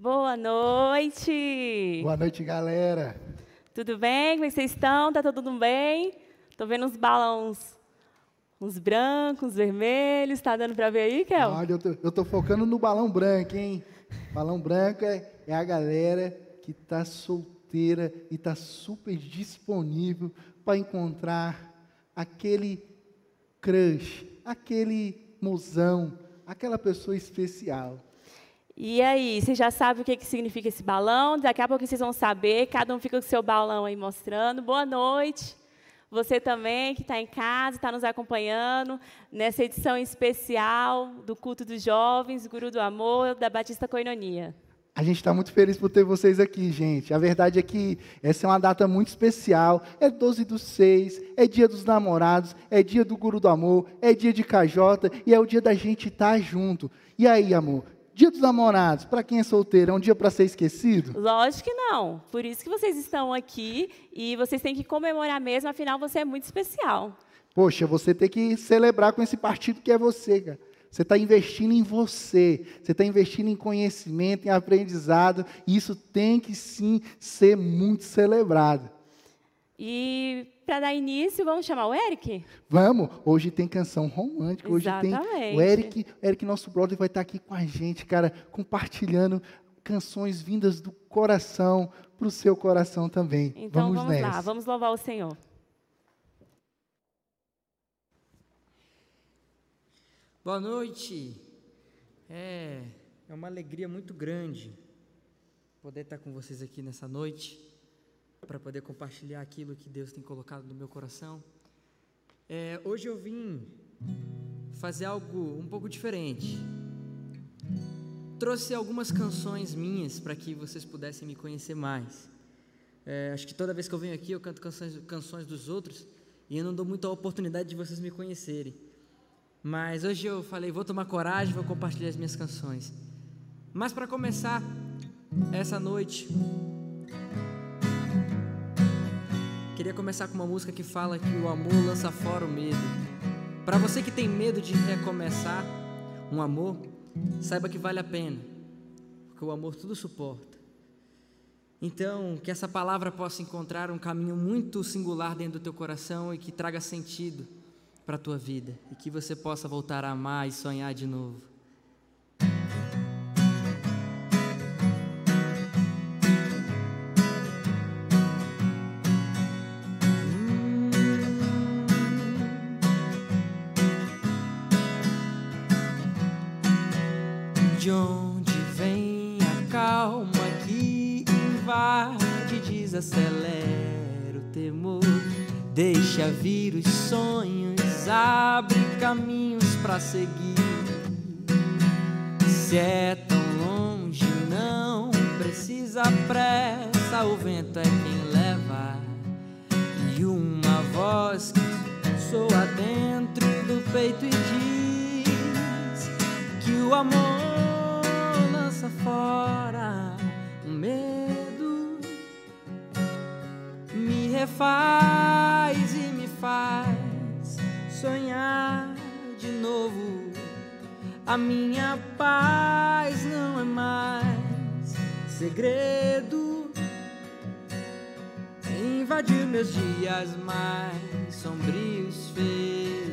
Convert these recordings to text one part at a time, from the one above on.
Boa noite. Boa noite, galera. Tudo bem? Como é vocês estão? Tá tudo bem? Tô vendo uns balões, uns brancos, uns vermelhos. Tá dando para ver aí, Kel? Olha, eu tô, eu tô focando no balão branco, hein? Balão branco é, é a galera que tá solteira e tá super disponível para encontrar aquele crush, aquele mozão, aquela pessoa especial. E aí, você já sabe o que, que significa esse balão? Daqui a pouco vocês vão saber. Cada um fica com o seu balão aí mostrando. Boa noite. Você também que está em casa, está nos acompanhando nessa edição especial do Culto dos Jovens, Guru do Amor, da Batista Coinonia. A gente está muito feliz por ter vocês aqui, gente. A verdade é que essa é uma data muito especial. É 12 do 6, é dia dos namorados, é dia do Guru do Amor, é dia de Cajota e é o dia da gente estar tá junto. E aí, amor? Dia dos namorados, para quem é solteiro, é um dia para ser esquecido? Lógico que não. Por isso que vocês estão aqui e vocês têm que comemorar mesmo, afinal você é muito especial. Poxa, você tem que celebrar com esse partido que é você, cara. Você está investindo em você, você está investindo em conhecimento, em aprendizado, e isso tem que sim ser muito celebrado. E para dar início, vamos chamar o Eric? Vamos. Hoje tem canção romântica. Hoje Exatamente. tem o Eric, Eric, nosso brother, vai estar aqui com a gente, cara, compartilhando canções vindas do coração para o seu coração também. Então vamos, vamos lá, vamos louvar o Senhor. Boa noite. É, é uma alegria muito grande poder estar com vocês aqui nessa noite, para poder compartilhar aquilo que Deus tem colocado no meu coração. É, hoje eu vim fazer algo um pouco diferente. Trouxe algumas canções minhas para que vocês pudessem me conhecer mais. É, acho que toda vez que eu venho aqui eu canto canções, canções dos outros e eu não dou muita oportunidade de vocês me conhecerem. Mas hoje eu falei, vou tomar coragem, vou compartilhar as minhas canções. Mas para começar essa noite, queria começar com uma música que fala que o amor lança fora o medo. Para você que tem medo de recomeçar um amor, saiba que vale a pena, porque o amor tudo suporta. Então, que essa palavra possa encontrar um caminho muito singular dentro do teu coração e que traga sentido para a tua vida e que você possa voltar a amar e sonhar de novo. Desacelera o temor, deixa vir os sonhos abre caminhos para seguir. Se é tão longe, não precisa pressa, o vento é quem leva. E uma voz que soa dentro do peito e diz que o amor lança fora refaz e me faz sonhar de novo. A minha paz não é mais segredo. Invadir meus dias mais sombrios fez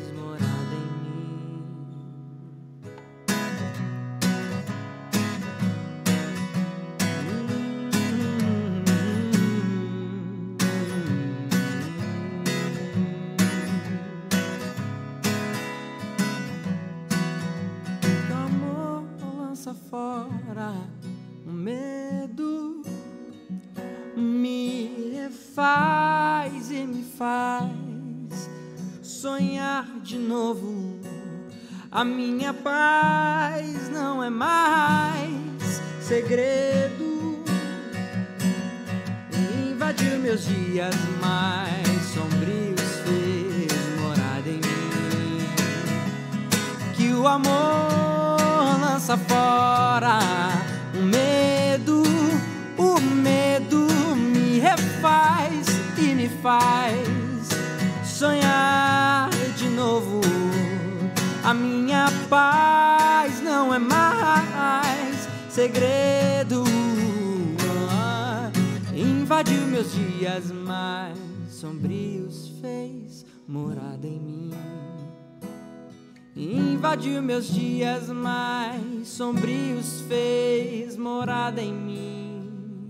sonhar de novo. A minha paz não é mais segredo. Invadir meus dias mais sombrios fez morada em mim. Que o amor lança fora o medo, o medo me refaz e me faz sonhar. A minha paz não é mais segredo. Ah, invadiu meus dias mais sombrios, fez morada em mim. Invadiu meus dias mais sombrios, fez morada em mim.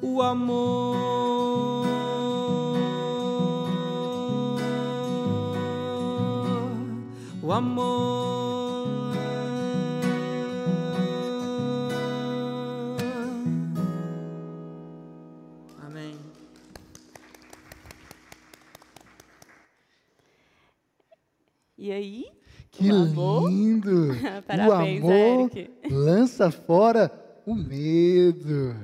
O amor. O amor. Amém. E aí? Que O amor? lindo! Parabéns, o amor Eric. lança fora o medo.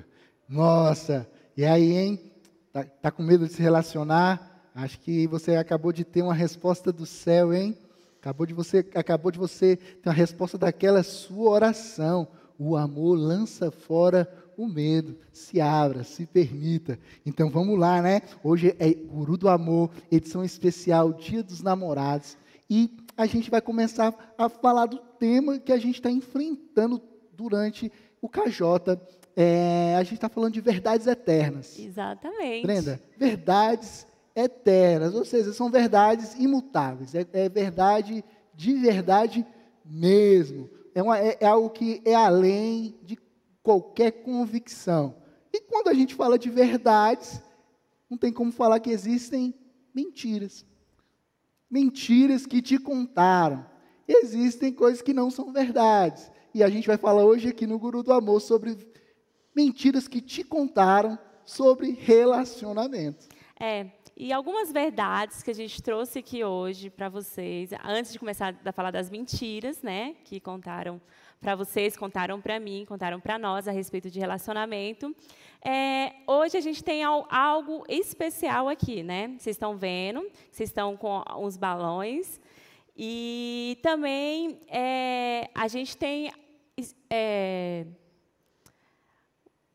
Nossa, e aí, hein? Tá, tá com medo de se relacionar? Acho que você acabou de ter uma resposta do céu, hein? Acabou de você, acabou de você ter uma resposta daquela sua oração. O amor lança fora o medo. Se abra, se permita. Então vamos lá, né? Hoje é Guru do Amor, edição especial, Dia dos Namorados. E a gente vai começar a falar do tema que a gente está enfrentando durante o KJ. É, a gente está falando de verdades eternas. Exatamente. Brenda, verdades eternas, ou seja, são verdades imutáveis, é, é verdade de verdade mesmo. É, uma- é- é algo que é além de qualquer convicção. E quando a gente fala de verdades, não tem como falar que existem mentiras. Mentiras que te contaram. Existem coisas que não são verdades. E a gente vai falar hoje aqui no Guru do Amor sobre mentiras que te contaram sobre relacionamento. É, e algumas verdades que a gente trouxe aqui hoje para vocês, antes de começar a falar das mentiras, né, que contaram para vocês, contaram para mim, contaram para nós a respeito de relacionamento. É, hoje a gente tem al- algo especial aqui, né? Vocês estão vendo, vocês estão com uns balões. E também é, a gente tem é,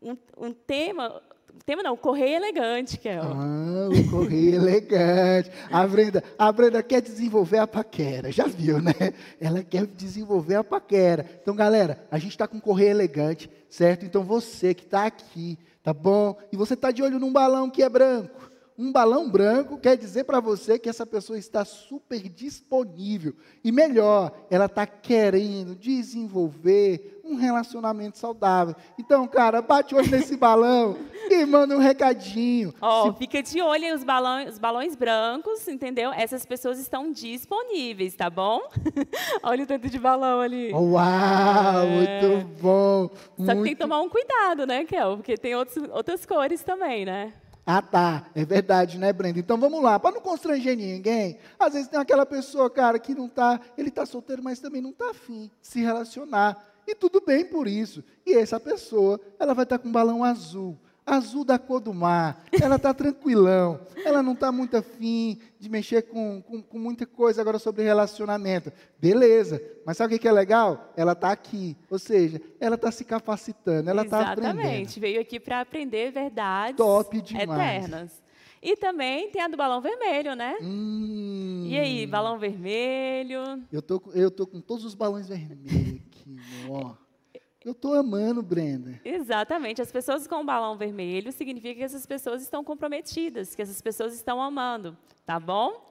um, um tema, tema não, correio elegante, o Ah, o correio elegante. A Brenda, a Brenda quer desenvolver a paquera, já viu, né? Ela quer desenvolver a paquera. Então, galera, a gente está com correio elegante, certo? Então, você que está aqui, tá bom? E você está de olho num balão que é branco. Um balão branco quer dizer para você que essa pessoa está super disponível. E melhor, ela está querendo desenvolver um relacionamento saudável. Então, cara, bate o olho nesse balão e manda um recadinho. Ó, fica de olho aí os balões, os balões brancos, entendeu? Essas pessoas estão disponíveis, tá bom? Olha o tanto de balão ali. Uau, muito bom. Só que tem muito- que tomar um cuidado, né, Kel? Porque tem outros, outras cores também, né? Ah, tá. É verdade, né, Brenda? Então vamos lá, para não constranger ninguém. Às vezes tem aquela pessoa, cara, que não tá, ele tá solteiro, mas também não tá afim de se relacionar. E tudo bem por isso. E essa pessoa, ela vai estar com um balão azul. Azul da cor do mar. Ela está tranquilão. Ela não está muito afim de mexer com, com, com muita coisa agora sobre relacionamento. Beleza. Mas sabe o que é legal? Ela está aqui. Ou seja, ela está se capacitando. Ela está aprendendo. Exatamente. Veio aqui para aprender verdades Top demais. eternas. E também tem a do balão vermelho, né? Hum. E aí, balão vermelho? Eu tô, eu tô com todos os balões vermelhos aqui, ó. Eu tô amando, Brenda. Exatamente. As pessoas com balão vermelho significa que essas pessoas estão comprometidas, que essas pessoas estão amando, tá bom?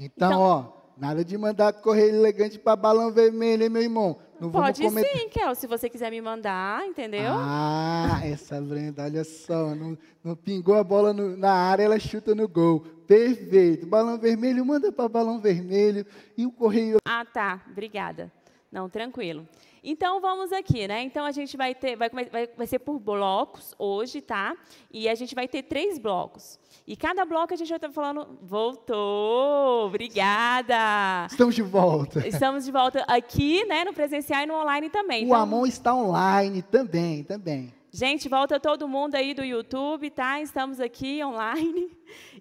Então, Então- ó, nada de mandar correio elegante para balão vermelho, hein, meu irmão? Não Pode cometer. sim, Kel, se você quiser me mandar, entendeu? Ah, essa Brenda, olha só, não, não pingou a bola no- na área, ela chuta no gol. Perfeito. Balão vermelho, manda para balão vermelho e o correio Ah, tá. Obrigada. Não, tranquilo. Então vamos aqui, né? Então a gente vai ter, vai, vai, vai ser por blocos hoje, tá? E a gente vai ter três blocos. E cada bloco a gente vai estar falando. Voltou! Obrigada! Estamos de volta. Estamos de volta aqui, né? No presencial e no online também. O Então, Amon está online também, também. Gente, volta todo mundo aí do YouTube, tá? Estamos aqui online.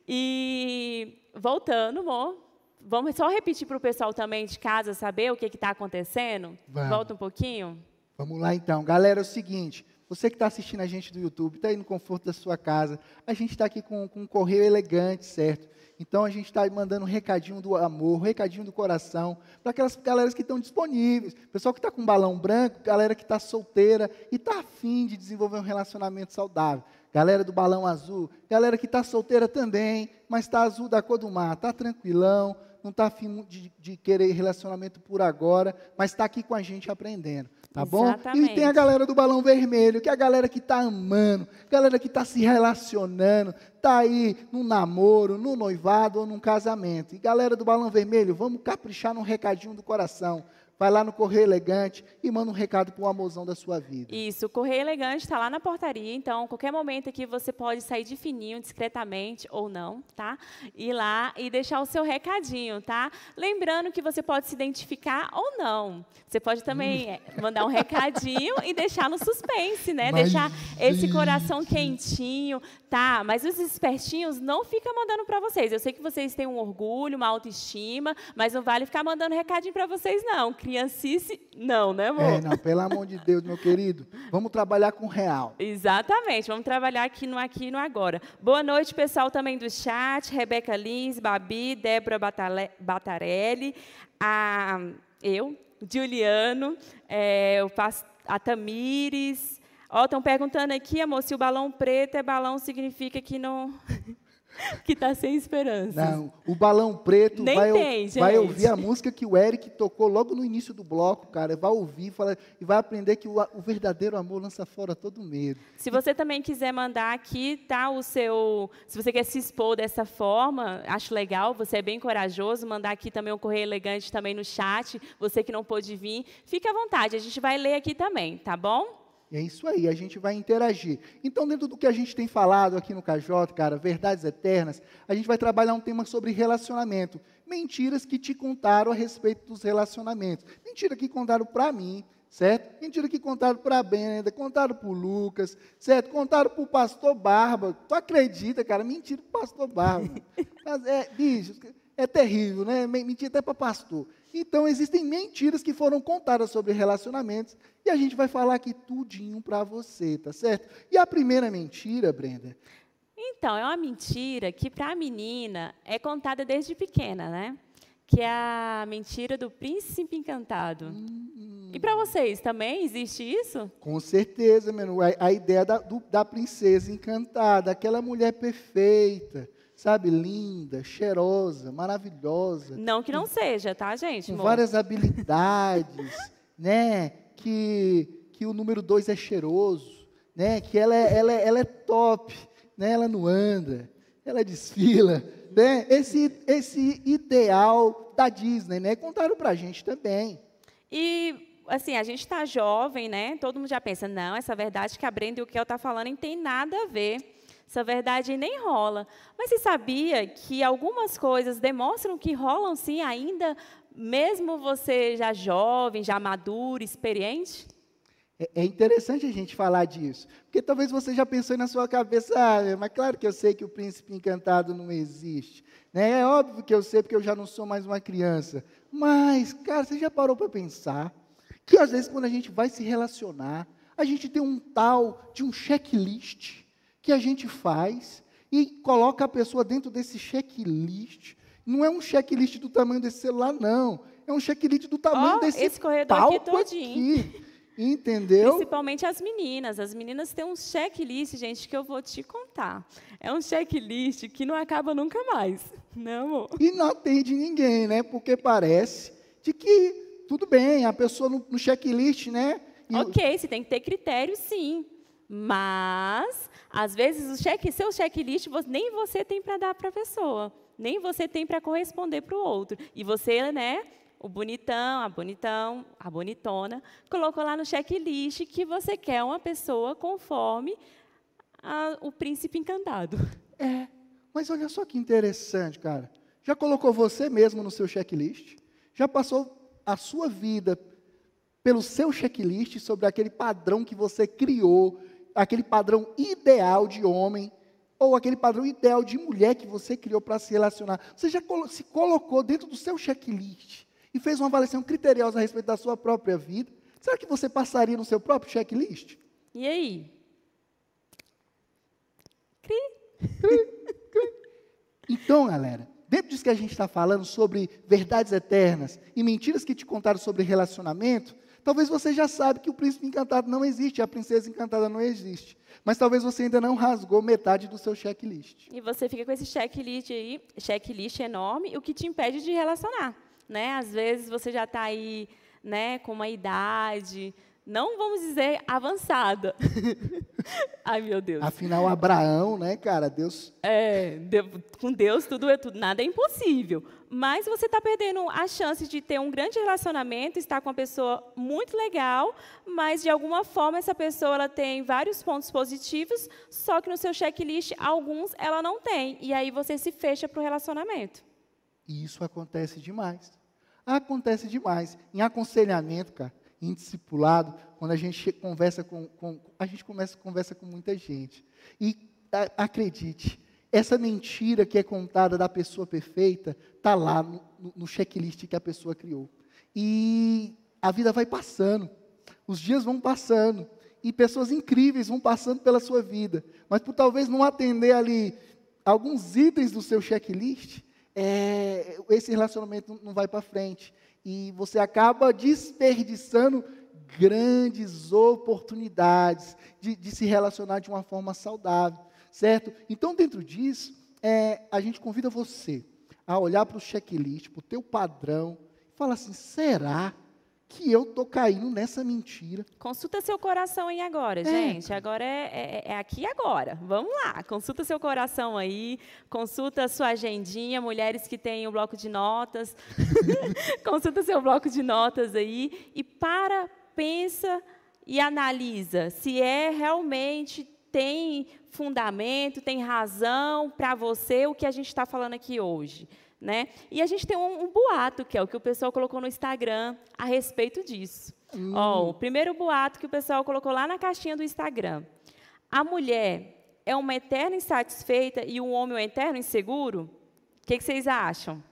E voltando, amor. Vamos só repetir para o pessoal também de casa saber o que está acontecendo? Vamos. Volta um pouquinho. Vamos lá então. Galera, é o seguinte, Você que está assistindo a gente do YouTube, está aí no conforto da sua casa, a gente está aqui com, com um correio elegante, certo? Então a gente está mandando um recadinho do amor, um recadinho do coração, para aquelas galeras que estão disponíveis. Pessoal que está com balão branco, galera que está solteira e está afim de desenvolver um relacionamento saudável. Galera do balão azul, galera que está solteira também, mas está azul da cor do mar, está tranquilão, não está afim de, de querer relacionamento por agora, mas está aqui com a gente aprendendo. Tá bom? Exatamente. E tem a galera do balão vermelho, que é a galera que está amando, galera que está se relacionando, está aí no namoro, no noivado ou num casamento. E galera do balão vermelho, vamos caprichar num recadinho do coração. Vai lá no Correio Elegante e manda um recado para o amorzão da sua vida. Isso, o Correio Elegante está lá na portaria, então, qualquer momento aqui você pode sair de fininho, discretamente ou não, tá? Ir lá e deixar o seu recadinho, tá? Lembrando que você pode se identificar ou não. Você pode também eh, mandar um recadinho e deixar no suspense, né? Mas, deixar esse coração quentinho, tá? Mas os espertinhos não fica mandando para vocês. Eu sei que vocês têm um orgulho, uma autoestima, mas não vale ficar mandando recadinho para vocês, não. Criancice, não, né, amor? É, não, pelo amor de Deus, meu querido, vamos trabalhar com real. Exatamente, vamos trabalhar aqui no aqui e no agora. Boa noite, pessoal também do chat, Rebeca Lins, Babi, Débora Batale- Batarelli, a, eu, Juliano, é, a Tamires. Ó, estão perguntando aqui, amor, se o balão preto é balão, significa que não... que está sem esperança. Não, o balão preto Nem vai, tem, vai ouvir a música que o Eric tocou logo no início do bloco, cara. Vai ouvir fala, e vai aprender que o, o verdadeiro amor lança fora todo medo. Se você também quiser mandar aqui, tá, o seu, se você quer se expor dessa forma, acho legal, você é bem corajoso, mandar aqui também um correio elegante também no chat, você que não pôde vir, fique à vontade, a gente vai ler aqui também, tá bom? É isso aí, a gente vai interagir. Então, dentro do que a gente tem falado aqui no KJ, cara, verdades eternas, a gente vai trabalhar um tema sobre relacionamento. Mentiras que te contaram a respeito dos relacionamentos. Mentira que contaram para mim, certo? Mentira que contaram para a Brenda, contaram para o Lucas, certo? Contaram para o pastor Barba. Tu acredita, cara? Mentira para o pastor Barba. Mas é, bicho, é terrível, né? Men- Mentira até para pastor. Então, existem mentiras que foram contadas sobre relacionamentos e a gente vai falar aqui tudinho para você, tá certo? E a primeira mentira, Brenda, Então, é uma mentira que para a menina é contada desde pequena, né? Que é a mentira do príncipe encantado. E para vocês também existe isso? com certeza, mano, a, a ideia da, do- da princesa encantada, aquela mulher perfeita, sabe? Linda, cheirosa, maravilhosa, Não que não seja, tá, gente? com amor? várias habilidades, né? Que, que o número dois é cheiroso, né? Que ela é, ela é, ela é top, né? Ela não anda, ela desfila, né? Esse, esse ideal da Disney, né? Contaram pra gente também. E, assim, a gente está jovem, né? Todo mundo já pensa, não, essa verdade que a Brenda e o Kel tá falando não tem nada a ver. Essa verdade nem rola. Mas você sabia que algumas coisas demonstram que rolam sim ainda, mesmo você já jovem, já maduro, experiente? É, é interessante a gente falar disso, porque talvez você já pensou na sua cabeça, ah, mas claro que eu sei que o príncipe encantado não existe. Né? É óbvio que eu sei, porque eu já não sou mais uma criança. Mas, cara, você já parou para pensar que às vezes quando a gente vai se relacionar, a gente tem um tal de um checklist que a gente faz e coloca a pessoa dentro desse checklist. Não é um checklist do tamanho desse celular, não. É um checklist do tamanho Ó, desse esse corredor aqui palco todinho. aqui. Entendeu? Principalmente as meninas. As meninas têm um checklist, gente, que eu vou te contar. É um checklist que não acaba nunca mais. Não, amor? E não atende ninguém, né? Porque parece de que, tudo bem, a pessoa no, no checklist, né? E Ok, você tem que ter critério, sim. Mas, às vezes, o check, seu checklist nem você tem para dar para a pessoa. Nem você tem para corresponder para o outro. E você, né, o bonitão, a bonitão, a bonitona, colocou lá no checklist que você quer uma pessoa conforme a- o príncipe encantado. É, mas olha só que interessante, cara. Já colocou você mesmo no seu checklist? Já passou a sua vida pelo seu checklist sobre aquele padrão que você criou, aquele padrão ideal de homem, ou aquele padrão ideal de mulher que você criou para se relacionar? Você já se colocou dentro do seu checklist e fez uma avaliação criteriosa a respeito da sua própria vida? Será que você passaria no seu próprio checklist? E aí? Cri. Então, galera, dentro disso que a gente está falando sobre verdades eternas e mentiras que te contaram sobre relacionamento, talvez você já sabe que o príncipe encantado não existe, a princesa encantada não existe. Mas talvez você ainda não rasgou metade do seu checklist. E você fica com esse checklist aí, checklist enorme, o que te impede de relacionar. Né? Às vezes você já está aí né, com uma idade, não vamos dizer avançada. Ai, meu Deus. Afinal, Abraão, né, cara, Deus. É, com Deus tudo é tudo, nada é impossível. Mas você está perdendo a chance de ter um grande relacionamento, estar com uma pessoa muito legal, mas de alguma forma essa pessoa ela tem vários pontos positivos, só que no seu checklist alguns ela não tem. E aí você se fecha para o relacionamento. E isso acontece demais. Acontece demais. Em aconselhamento, cara em discipulado, quando a gente conversa com, com a gente começa conversa com muita gente. E a, acredite, essa mentira que é contada da pessoa perfeita está lá no, no checklist que a pessoa criou. E a vida vai passando, os dias vão passando e pessoas incríveis vão passando pela sua vida, mas por talvez não atender ali alguns itens do seu checklist, é, esse relacionamento não vai para frente e você acaba desperdiçando grandes oportunidades de, de, se relacionar de uma forma saudável, certo? Então, dentro disso, é, a gente convida você a olhar para o checklist, para o teu padrão, e falar assim, será que eu estou caindo nessa mentira. Consulta seu coração aí agora, é. gente. Agora é, é, é, aqui agora. Vamos lá. Consulta seu coração aí. Consulta sua agendinha. Mulheres que têm o bloco de notas. consulta seu bloco de notas aí. E para, pensa e analisa se é realmente tem fundamento, tem razão para você o que a gente está falando aqui hoje. Né? E a gente tem um, um, boato, que é o que o pessoal colocou no Instagram a respeito disso. Hum. Ó, o primeiro boato que o pessoal colocou lá na caixinha do Instagram. A mulher é uma eterna insatisfeita e o homem um eterno inseguro? O que, que vocês acham?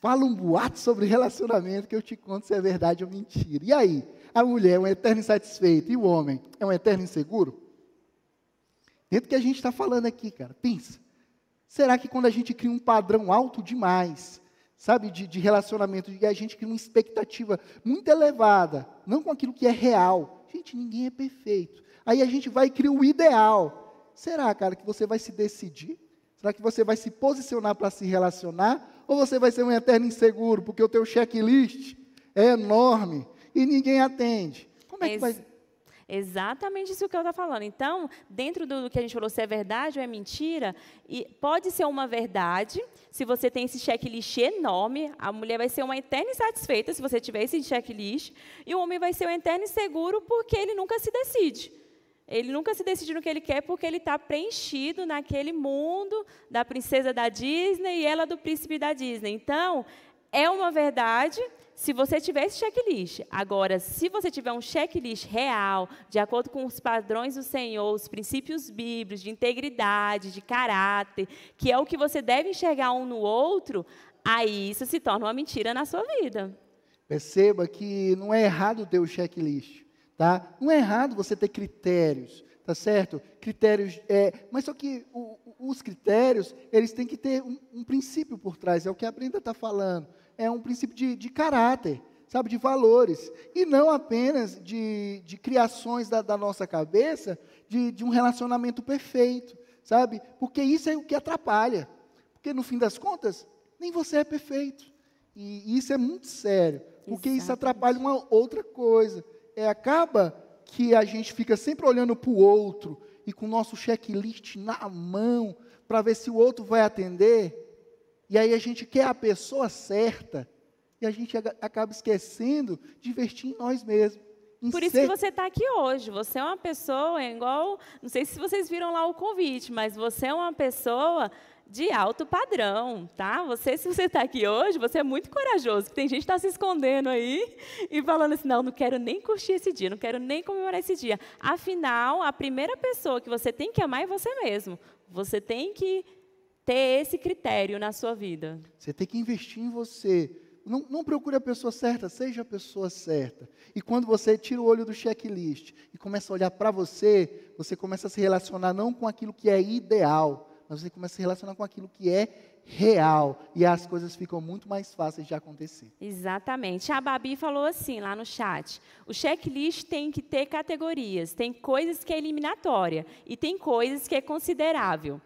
Fala um boato sobre relacionamento que eu te conto se é verdade ou mentira. E aí? A mulher é um eterno insatisfeito e o homem é um eterno inseguro? Dentro do que a gente está falando aqui, cara, pensa. Será que quando a gente cria um padrão alto demais, sabe, de, de relacionamento, e a gente cria uma expectativa muito elevada, não com aquilo que é real, gente, ninguém é perfeito. Aí a gente vai criar o ideal. Será, cara, que você vai se decidir? Será que você vai se posicionar para se relacionar? Ou você vai ser um eterno inseguro, porque o teu checklist é enorme e ninguém atende? Como é que vai... Exatamente isso que eu estou falando. Então, dentro do que a gente falou, se é verdade ou é mentira, e pode ser uma verdade, se você tem esse checklist enorme, a mulher vai ser uma eterna insatisfeita se você tiver esse checklist, e o homem vai ser um eterno inseguro porque ele nunca se decide. Ele nunca se decide no que ele quer porque ele está preenchido naquele mundo da princesa da Disney e ela do príncipe da Disney. Então, é uma verdade, se você tiver esse checklist. Agora, se você tiver um checklist real, de acordo com os padrões do Senhor, os princípios bíblicos de integridade, de caráter, que é o que você deve enxergar um no outro, aí isso se torna uma mentira na sua vida. Perceba que não é errado ter o checklist, tá? Não é errado você ter critérios, tá certo? Critérios, é, mas só que o, os critérios, eles têm que ter um, um princípio por trás, é o que a Brenda está falando é um princípio de, de caráter, sabe, de valores, e não apenas de, de criações da, da nossa cabeça de, de um relacionamento perfeito, sabe? Porque isso é o que atrapalha. Porque no fim das contas, nem você é perfeito. E isso é muito sério, porque Exatamente. isso atrapalha uma outra coisa. É, acaba que a gente fica sempre olhando para o outro e com o nosso checklist na mão para ver se o outro vai atender e aí a gente quer a pessoa certa e a gente acaba esquecendo de investir em nós mesmos. Em Por isso ser... que você está aqui hoje. Você é uma pessoa igual. Não sei se vocês viram lá o convite, mas você é uma pessoa de alto padrão, tá? Você, se você está aqui hoje, você é muito corajoso. Tem gente que está se escondendo aí e falando assim, não, não quero nem curtir esse dia, não quero nem comemorar esse dia. Afinal, a primeira pessoa que você tem que amar é você mesmo. Você tem que ter esse critério na sua vida. Você tem que investir em você, não, não procure a pessoa certa, seja a pessoa certa. E quando você tira o olho do checklist e começa a olhar para você, você começa a se relacionar não com aquilo que é ideal, mas você começa a se relacionar com aquilo que é real e as coisas ficam muito mais fáceis de acontecer. Exatamente. A Babi falou assim lá no chat: o checklist tem que ter categorias. Tem coisas que é eliminatória e tem coisas que é considerável.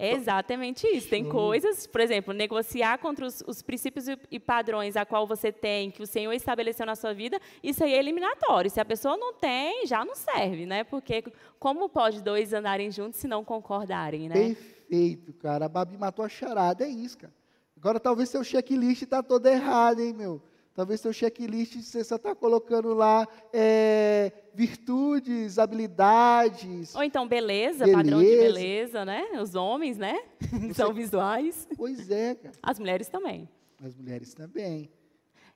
É exatamente isso. Tem coisas, por exemplo, negociar contra os, os, princípios e padrões a qual você tem, que o Senhor estabeleceu na sua vida, isso aí é eliminatório. Se a pessoa não tem, já não serve, né? Porque como pode dois andarem juntos se não concordarem, né? Perfeito, cara. A Babi matou a charada, é isso, cara. Agora talvez seu checklist está todo errado, hein, meu? Talvez seu checklist você só está colocando lá é, virtudes, habilidades. Ou então beleza, beleza, padrão de beleza, né? Os homens, né? Você... São visuais. Pois é, cara. As mulheres também. As mulheres também.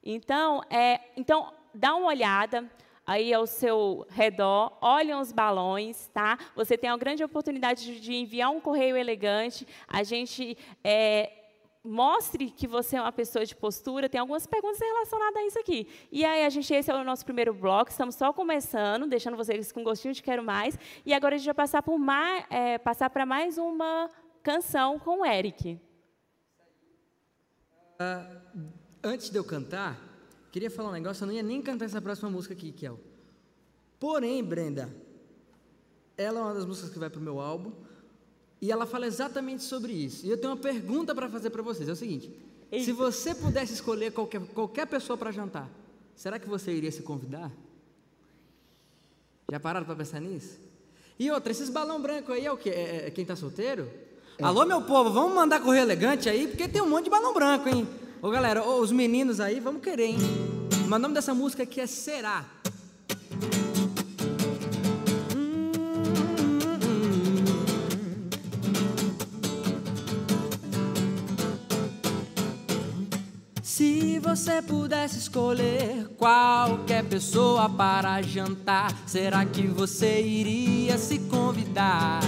Então, é, então dá uma olhada aí ao seu redor, olhem os balões, tá? Você tem uma grande oportunidade de enviar um correio elegante. A gente é, mostre que você é uma pessoa de postura, tem algumas perguntas relacionadas a isso aqui. E aí, a gente, esse é o nosso primeiro bloco, estamos só começando, deixando vocês com gostinho de quero mais. E agora a gente vai passar para mais, é, mais uma canção com o Eric. Uh, antes de eu cantar, queria falar um negócio, eu não ia nem cantar essa próxima música aqui, Kel. Porém, Brenda, ela é uma das músicas que vai para o meu álbum, e ela fala exatamente sobre isso. E eu tenho uma pergunta para fazer para vocês: é o seguinte. Eita. Se você pudesse escolher qualquer, qualquer pessoa para jantar, será que você iria se convidar? Já pararam para pensar nisso? E outra, esses balão branco aí é o quê? É, é quem está solteiro? É. Alô, meu povo, vamos mandar correr elegante aí, porque tem um monte de balão branco, hein? Ô galera, ô, os meninos aí, vamos querer, hein? Mas o nome dessa música aqui é Será. Você pudesse escolher qualquer pessoa para jantar, será que você iria se convidar?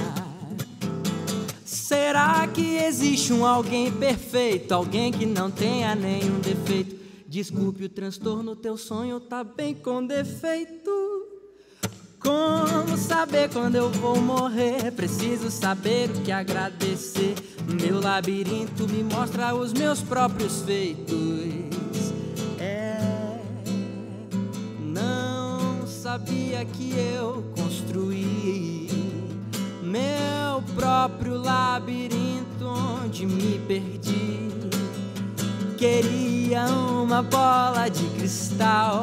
Será que existe um alguém perfeito, alguém que não tenha nenhum defeito? Desculpe o transtorno, teu sonho tá bem com defeito. Como saber quando eu vou morrer? Preciso saber o que agradecer. Meu labirinto me mostra os meus próprios feitos. Sabia que eu construí meu próprio labirinto onde me perdi. Queria uma bola de cristal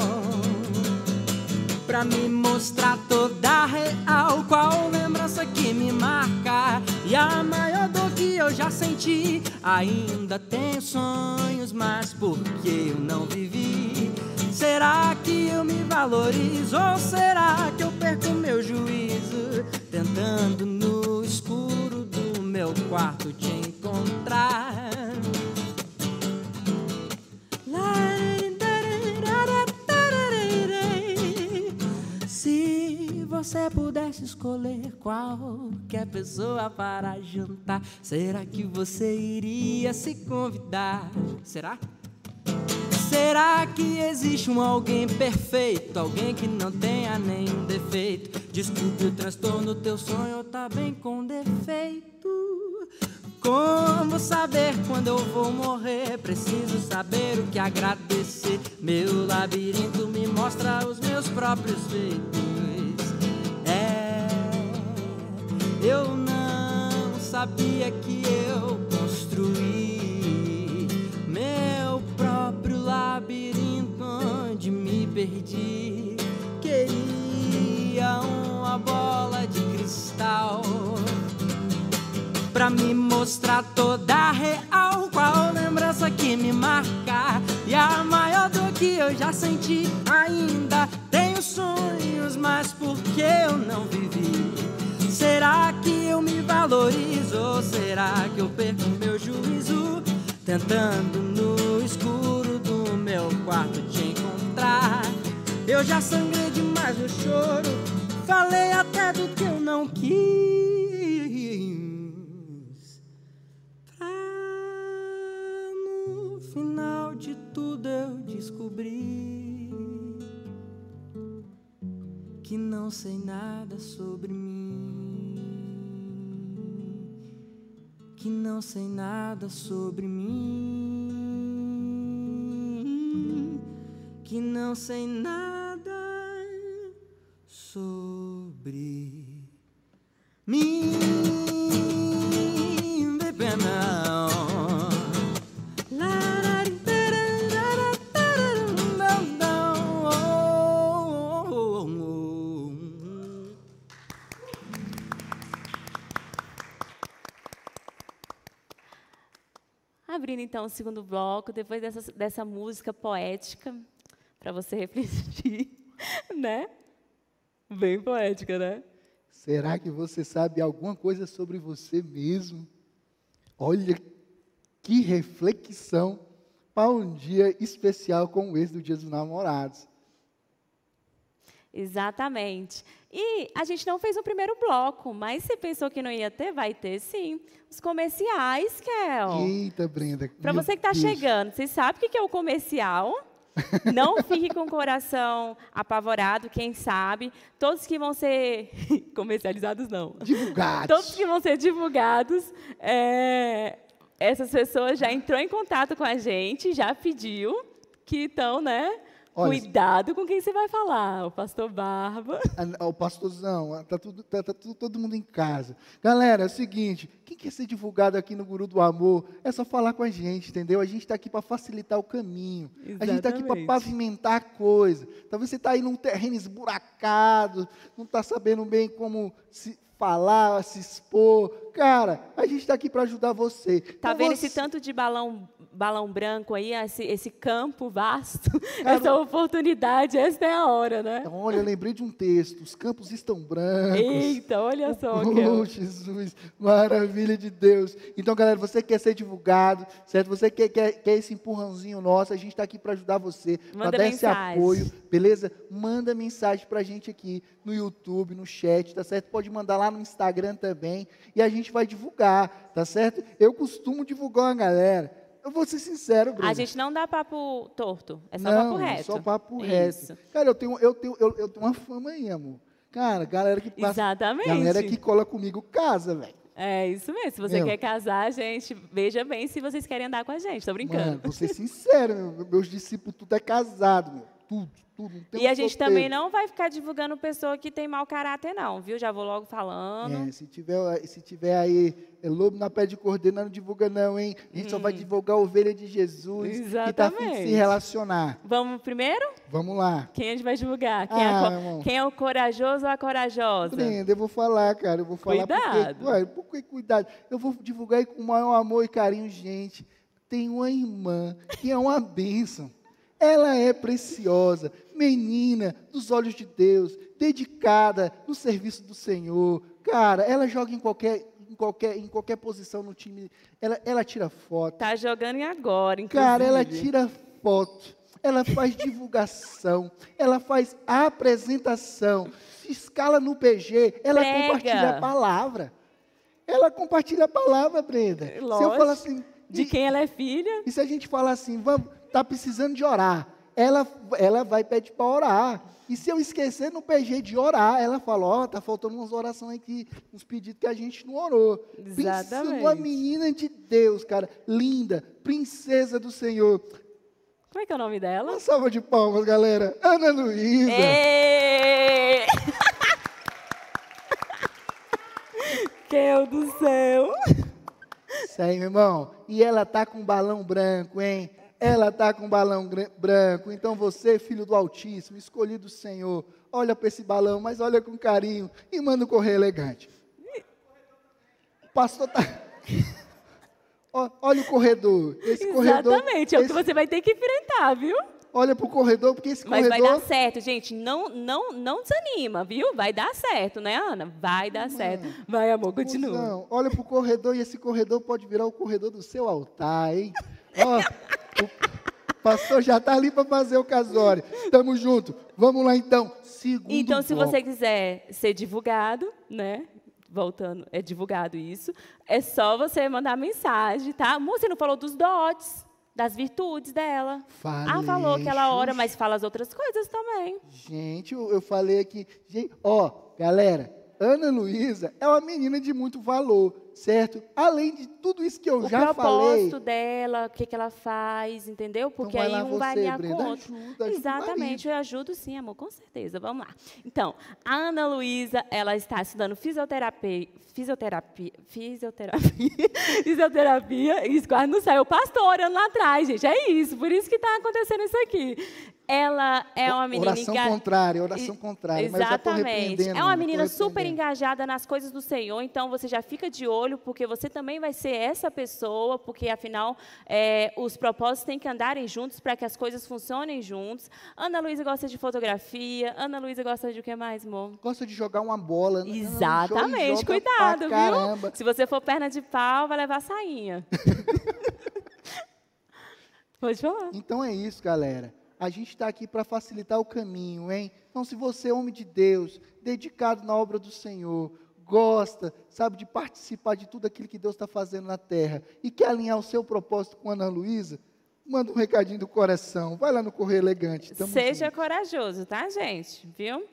pra me mostrar toda real. Qual lembrança que me marca e a maior dor que eu já senti. Ainda tenho sonhos, mas porque eu não vivi Será que eu me valorizo ou será que eu perco meu juízo tentando no escuro do meu quarto te encontrar? Se você pudesse escolher qualquer pessoa para jantar, será que você iria se convidar? Será? Será que existe um alguém perfeito? Alguém que não tenha nenhum defeito? Desculpe o transtorno, teu sonho tá bem com defeito. Como saber quando eu vou morrer? Preciso saber o que agradecer. Meu labirinto me mostra os meus próprios feitos. É, eu não sabia que eu construí labirinto onde me perdi. Queria uma bola de cristal pra me mostrar toda real. Qual lembrança que me marca e a maior dor que eu já senti. Ainda tenho sonhos, mas por que eu não vivi? Será que eu me valorizo será que eu perco meu juízo tentando no escuro do meu quarto te encontrar. Eu já sangrei demais no choro, falei até do que eu não quis. Pra no final de tudo eu descobri que não sei nada sobre mim. Que não sei nada sobre mim, que não sei nada então o segundo bloco, depois dessa, dessa música poética, para você refletir, né? Bem poética, né? Será que você sabe alguma coisa sobre você mesmo? Olha que reflexão para um dia especial como esse do Dia dos Namorados. Exatamente. E a gente não fez o primeiro bloco, mas você pensou que não ia ter? Vai ter sim. Os comerciais, Kel. Eita, Brenda. Para você que está chegando, você sabe o que que é o comercial? Não fique com o coração apavorado, quem sabe. Todos que vão ser comercializados, não. Divulgados. Todos que vão ser divulgados, é, essas pessoas já entrou em contato com a gente, já pediu que estão, né? Olha, Cuidado com quem você vai falar. O pastor Barba. Ah, O pastorzão, ah, tá, tudo, tá, tá tudo- todo mundo em casa. Galera, é o seguinte, quem quer ser divulgado aqui no Guru do Amor, é só falar com a gente, entendeu? A gente está aqui para facilitar o caminho. A gente está aqui para Exatamente. pavimentar a coisa. Talvez você está aí num terreno esburacado, não está sabendo bem como se falar, se expor. Cara, a gente está aqui para ajudar você. Tá Então vendo você- esse tanto de balão, balão branco aí, esse, esse campo vasto, Cara, essa oportunidade, essa é a hora, né? Então, olha, eu lembrei de um texto. Os campos estão brancos. Eita, olha só, Oh, Kel. Jesus, maravilha de Deus. Então, galera, você quer ser divulgado, certo? Você quer, quer, quer esse empurrãozinho nosso, a gente está aqui para ajudar você, para Manda dar esse apoio, beleza? Manda mensagem para a gente aqui no YouTube, no chat, tá certo? Pode mandar lá no Instagram também e a gente vai divulgar, tá certo? Eu costumo divulgar uma galera. Eu vou ser sincero, Bruno. A gente não dá papo torto, é só Não, papo reto. só papo Isso. reto. Cara, eu tenho, eu, tenho, eu, eu tenho uma fama aí, amor. Cara, galera que passa. Exatamente. Galera que cola comigo casa, velho. É isso mesmo. Se você Meu. quer casar, gente, veja bem se vocês querem andar com a gente. Tô brincando. Mano, vou ser sincero, meu, meus discípulos tudo é casado, meu. Tudo, tudo. E a gente também não vai ficar divulgando pessoa que tem mau caráter, não, viu? Já vou logo falando. É, se, tiver, se tiver aí é, lobo na pele de cordeiro, não divulga não, hein? A gente só vai divulgar a ovelha de Jesus que tá afim de se Hum. Exatamente. relacionar. Vamos primeiro? Vamos lá. Quem a gente vai divulgar? Quem, é, Ah, irmão. quem é o corajoso ou a corajosa? Brenda, eu vou falar, cara. Eu vou falar Cuidado. porque. Ué, por que cuidado? Eu vou divulgar aí com o maior amor e carinho, gente. Tem uma irmã que é uma bênção. Ela é preciosa, menina dos olhos de Deus, dedicada no serviço do Senhor. Cara, ela joga em qualquer, em qualquer, em qualquer posição no time. Ela, ela tira foto. Tá jogando em agora, inclusive. Cara, ela tira foto, ela faz divulgação, ela faz apresentação, se escala no PG, ela compartilha a palavra. Ela compartilha a palavra, Brenda. Se eu Lógico. falar assim, De e, quem ela é filha? e se a gente falar assim, vamos, tá precisando de orar, ela, ela vai pedir para orar. E se eu esquecer no PG de orar, ela fala, ó, tá faltando umas orações aqui, uns pedidos que a gente não orou. Pensa Exatamente. numa menina de Deus, cara, linda, princesa do Senhor. Como é que é o nome dela? Uma salva de palmas, galera. Ana Luísa. Deus do céu! Isso aí, meu irmão. E ela tá com um balão branco, hein? Ela tá com um balão branco. Então você, filho do Altíssimo, escolhido do Senhor, olha para esse balão, mas olha com carinho e manda correr elegante. O pastor tá. Olha o corredor. Esse corredor. Exatamente, é o que esse- você vai ter que enfrentar, viu? Olha pro corredor, porque esse Mas vai corredor. dar certo, gente. Não, não, não desanima, viu? Vai dar certo, né, Ana? Vai dar certo. Vai, amor, continua. Olha pro corredor e esse corredor pode virar o corredor do seu altar, hein? Ó, o pastor já tá ali para fazer o casório. Tamo junto. Vamos lá então. Segundo Então, se bloco. você quiser ser divulgado, né? Voltando, é divulgado isso. É só você mandar mensagem, tá? Você não falou dos dotes. das virtudes dela. Falei, ah, falou que ela ora, mas fala as outras coisas também. Gente, eu, eu falei aqui. Gente, ó, galera, Ana Luísa é uma menina de muito valor, certo? Além de tudo isso que eu o já propósito falei. dela, o que, que ela faz, entendeu? Porque vai aí um você, vai alinhar com Brenda, o outro. ajuda, ajuda o Exatamente, eu ajudo sim, amor, com certeza. Vamos lá. Então, a Ana Luísa, ela está estudando fisioterapia, fisioterapia, fisioterapia, fisioterapia, isso quase não saiu, pastor orando lá atrás, gente, é isso, por isso que está acontecendo isso aqui. Ela é uma menina Oração enga- contrária, oração contrária. Exatamente. É uma tô menina super engajada nas coisas do Senhor, então você já fica de olho, porque você também vai ser essa pessoa, porque afinal é, os propósitos têm que andarem juntos para que as coisas funcionem juntos. Ana Luísa gosta de fotografia, Ana Luísa gosta de o que mais, amor? Gosta de jogar uma bola. né? Exatamente, Joga cuidado, viu? Se você for perna de pau, vai levar sainha. Pode falar. Então é isso, galera. A gente está aqui para facilitar o caminho, hein? Então, se você é homem de Deus, dedicado na obra do Senhor, gosta, sabe, de participar de tudo aquilo que Deus está fazendo na terra e quer alinhar o seu propósito com Ana Luísa, manda um recadinho do coração. Vai lá no Correio Elegante. Seja corajoso, tá, gente? Viu?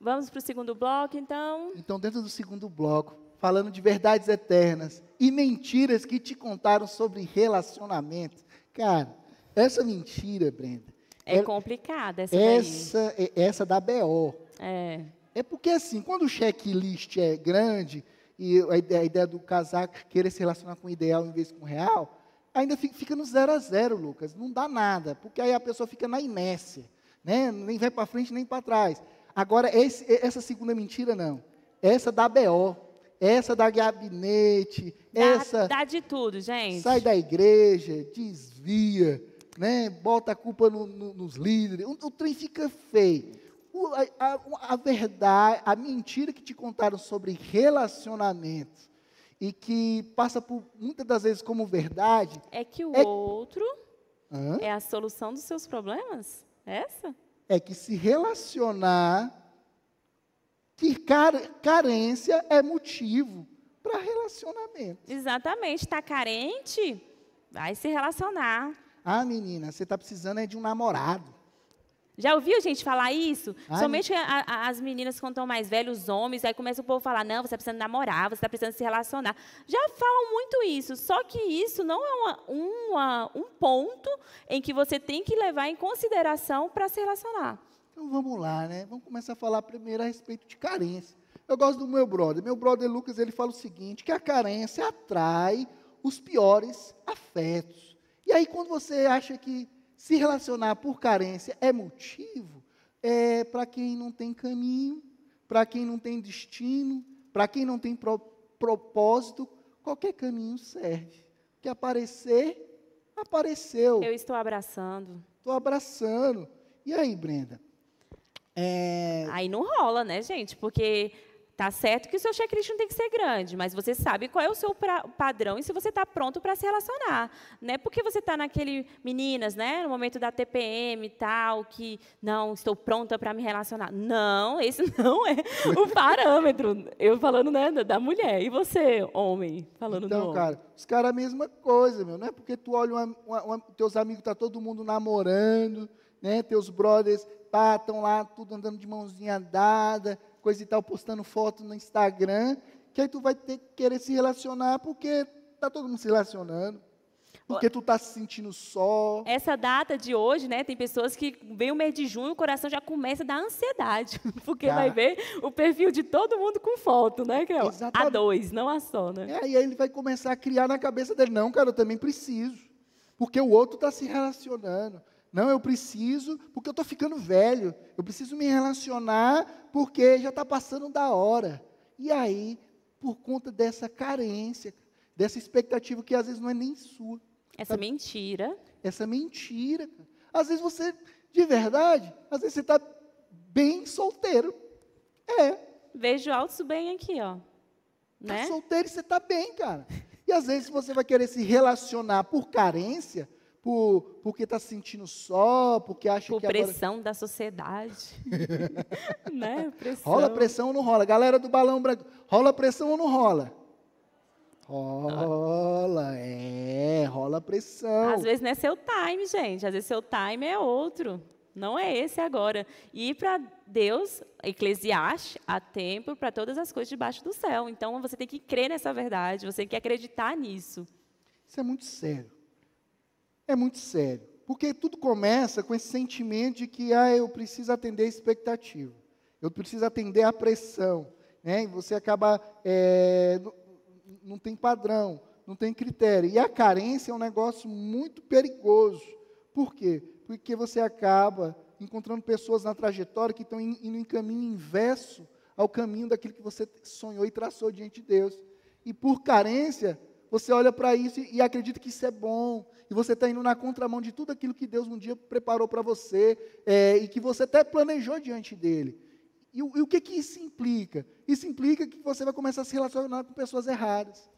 Vamos para o segundo bloco, então. Então, dentro do segundo bloco, falando de verdades eternas e mentiras que te contaram sobre relacionamento. Cara, essa mentira, Brenda, É ela- complicada essa daí. essa, é- essa da BO. É. É porque assim, quando o checklist é grande e a ideia, a ideia do casar querer se relacionar com o ideal em vez com o real, ainda fi- fica no zero a zero, Lucas. Não dá nada, porque aí a pessoa fica na inércia, né? Nem vai para frente nem para trás. Agora esse- essa segunda mentira não. Essa da BO, essa da gabinete, Dá, essa dá de tudo, gente. sai da igreja, desvia, né? bota a culpa no- no- nos líderes, o, o trem fica feio. O- a, a- a verdade, a mentira que te contaram sobre relacionamentos e que passa por muitas das vezes como verdade, É que o É- outro hã? é a solução dos seus problemas? Essa? é que se relacionar, que car- carência é motivo para relacionamento. Exatamente. Está carente? Vai se relacionar. Ah, menina, você está precisando é de um namorado. Já ouviu gente falar isso? Ai, Somente a- a- as meninas quando estão mais velhos, os homens, aí começa o povo a falar, não, você está precisando namorar, você está precisando se relacionar. Já falam muito isso, só que isso não é uma- uma- um ponto em que você tem que levar em consideração para se relacionar. Então vamos lá, né? Vamos começar a falar primeiro a respeito de carência. Eu gosto do meu brother. Meu brother Lucas, ele fala o seguinte, que a carência atrai os piores afetos. E aí quando você acha que se relacionar por carência é motivo, é para quem não tem caminho, para quem não tem destino, para quem não tem pro- propósito, qualquer caminho serve. Que aparecer, apareceu. Eu estou abraçando. Estou abraçando. E aí, Brenda? É, Aí não rola, né, gente? Porque tá certo que o seu checklist não tem que ser grande, mas você sabe qual é o seu pra- padrão e se você está pronto para se relacionar. Não é porque você está naquele, meninas, né, no momento da TPM e tal, que não, estou pronta para me relacionar. Não, esse não é o parâmetro. Eu falando, né, da- mulher. E você, homem, falando do Então, homem. cara, os caras a mesma coisa, meu. Não é porque tu olha, uma, uma- uma- teus amigos tá todo mundo namorando, né? Teus brothers estão lá, tudo andando de mãozinha dada, coisa e tal, postando foto no Instagram, que aí tu vai ter que querer se relacionar porque tá todo mundo se relacionando. Porque tu tá se sentindo só. Essa data de hoje, né, tem pessoas que vem o mês de junho, o coração já começa a dar ansiedade, porque Tá. vai ver o perfil de todo mundo com foto, né, que é a Exatamente. dois, não a só, né? É, e aí ele vai começar a criar na cabeça dele, não, cara, eu também preciso. Porque o outro está se relacionando. Não, eu preciso, porque eu estou ficando velho. Eu preciso me relacionar porque já está passando da hora. E aí, por conta dessa carência, dessa expectativa que às vezes não é nem sua, Essa mentira. essa mentira. Às vezes você, de verdade, às vezes você está bem solteiro. É, Vejo altos bem aqui, ó. Tá Né? solteiro e você está bem, cara. E às vezes você vai querer se relacionar por carência, por, porque está se sentindo só, porque acha Por que agora... pressão da sociedade. né? Pressão. Rola pressão ou não rola? Galera do balão branco, rola pressão ou não rola? Rola, é, rola pressão. Às vezes não é seu time, gente. Às vezes seu time é outro. Não é esse agora. E para Deus, Eclesiastes, há tempo para todas as coisas debaixo do céu. Então você tem que crer nessa verdade, você tem que acreditar nisso. Isso é muito sério. É muito sério. Porque tudo começa com esse sentimento de que ah, eu preciso atender a expectativa, eu preciso atender a pressão. Né? E você acaba. É, não, não tem padrão, não tem critério. E a carência é um negócio muito perigoso. Por quê? Porque você acaba encontrando pessoas na trajetória que estão indo em caminho inverso ao caminho daquilo que você sonhou e traçou diante de Deus. E por carência, você olha para isso e, e, acredita que isso é bom, e você está indo na contramão de tudo aquilo que Deus um dia preparou para você, é, e que você até planejou diante dele. E, e, o que, que isso implica? Isso implica que você vai começar a se relacionar com pessoas erradas.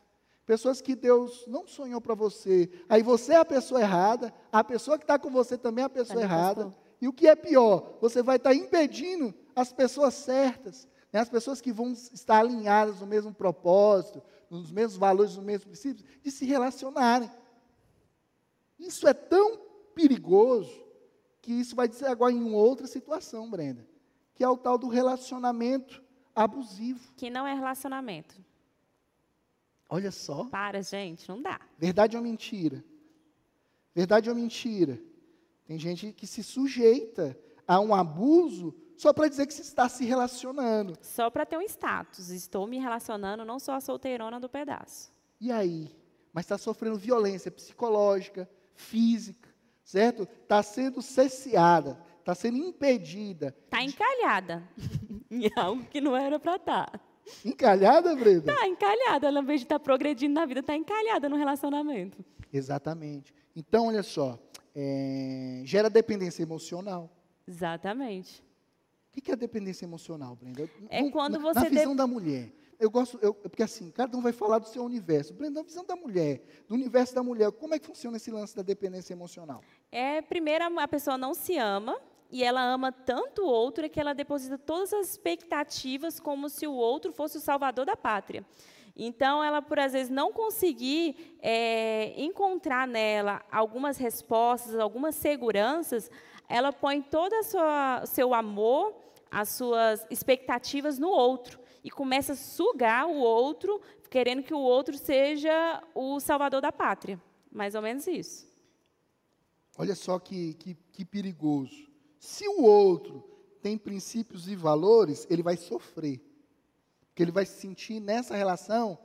Pessoas que Deus não sonhou para você. Aí você é a pessoa errada, a pessoa que está com você também é a pessoa errada. E o que é pior, você vai estar tá impedindo as pessoas certas, né, as pessoas que vão estar alinhadas no mesmo propósito, nos mesmos valores, nos mesmos princípios, de se relacionarem. Isso é tão perigoso que isso vai dizer agora em uma outra situação, Brenda, que é o tal do relacionamento abusivo. Que não é relacionamento. Olha só. Para, gente, não dá. Verdade ou mentira? Verdade ou mentira? Tem gente que se sujeita a um abuso só para dizer que se está se relacionando. Só para ter um status. Estou me relacionando, não sou a solteirona do pedaço. E aí? Mas está sofrendo violência psicológica, física, certo? Está sendo cesseada, está sendo impedida. Está encalhada em algo que não era para estar. Tá. Encalhada, Brenda? Está encalhada. Ela, ao invés de estar tá progredindo na vida, está encalhada no relacionamento. Exatamente. Então, olha só, é, gera dependência emocional. Exatamente. O que é dependência emocional, Brenda? É quando você... Na visão da mulher. Eu gosto, eu, porque assim, cada um vai falar do seu universo. Brenda, na visão da mulher, do universo da mulher, como é que funciona esse lance da dependência emocional? É, primeiro, a pessoa não se ama, e ela ama tanto o outro que ela deposita todas as expectativas como se o outro fosse o salvador da pátria. Então, ela, por às vezes, não conseguir é, encontrar nela algumas respostas, algumas seguranças, ela põe todo o seu amor, as suas expectativas no outro e começa a sugar o outro, querendo que o outro seja o salvador da pátria. Mais ou menos isso. Olha só que, que, que perigoso. Se o outro tem princípios e valores, ele vai sofrer. Porque ele vai se sentir nessa relação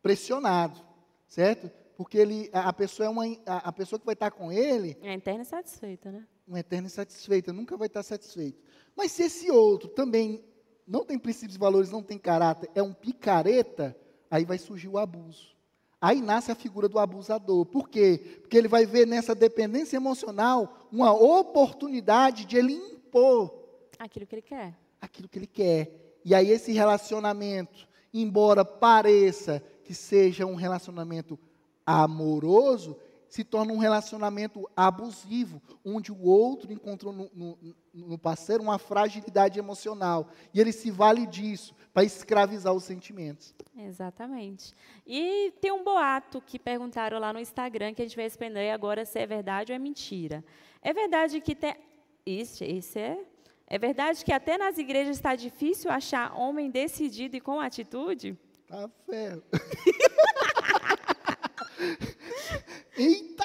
pressionado, certo? Porque ele, a, pessoa é uma, a, a, pessoa que vai estar com ele é eterna insatisfeita, né? Uma eterna insatisfeita, nunca vai estar satisfeito. Mas se esse outro também não tem princípios e valores, não tem caráter, é um picareta, aí vai surgir o abuso. Aí nasce a figura do abusador. Por quê? Porque ele vai ver nessa dependência emocional uma oportunidade de ele impor aquilo que ele quer. Aquilo que ele quer. E aí esse relacionamento, embora pareça que seja um relacionamento amoroso, se torna um relacionamento abusivo, onde o outro encontrou no, no, no, parceiro uma fragilidade emocional. E ele se vale disso para escravizar os sentimentos. Exatamente. E tem um boato que perguntaram lá no Instagram que a gente vai responder agora se é verdade ou é mentira. É verdade que tem. Isso, isso é. É verdade que até nas igrejas está difícil achar homem decidido e com atitude? Tá ferro. Eita!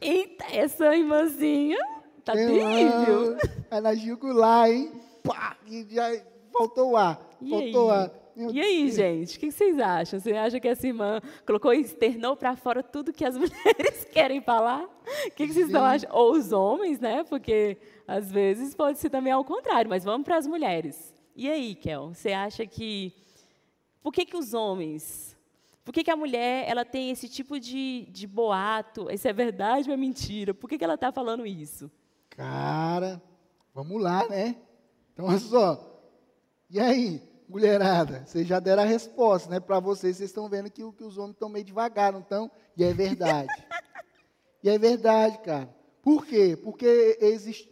Eita, essa irmãzinha tá Tem terrível. É na jugular, hein? Pá! E já faltou o ar. E faltou aí? ar. Meu e aí, Deus. gente, o que vocês acham? Você acha que essa irmã colocou e externou para fora tudo que as mulheres querem falar? O que, que vocês estão achando? Ou os homens, né? Porque às vezes pode ser também ao contrário, mas vamos para as mulheres. E aí, Kel, você acha que. Por que, que os homens por que, que, a mulher ela tem esse tipo de, de boato? Isso é verdade ou é mentira? Por que, que ela está falando isso? Cara, vamos lá, né? Então, olha só. E aí, mulherada? Vocês já deram a resposta, né? Para vocês, vocês estão vendo que, que os homens estão meio devagar, não estão? E é verdade. e é verdade, cara. Por quê? Porque existe,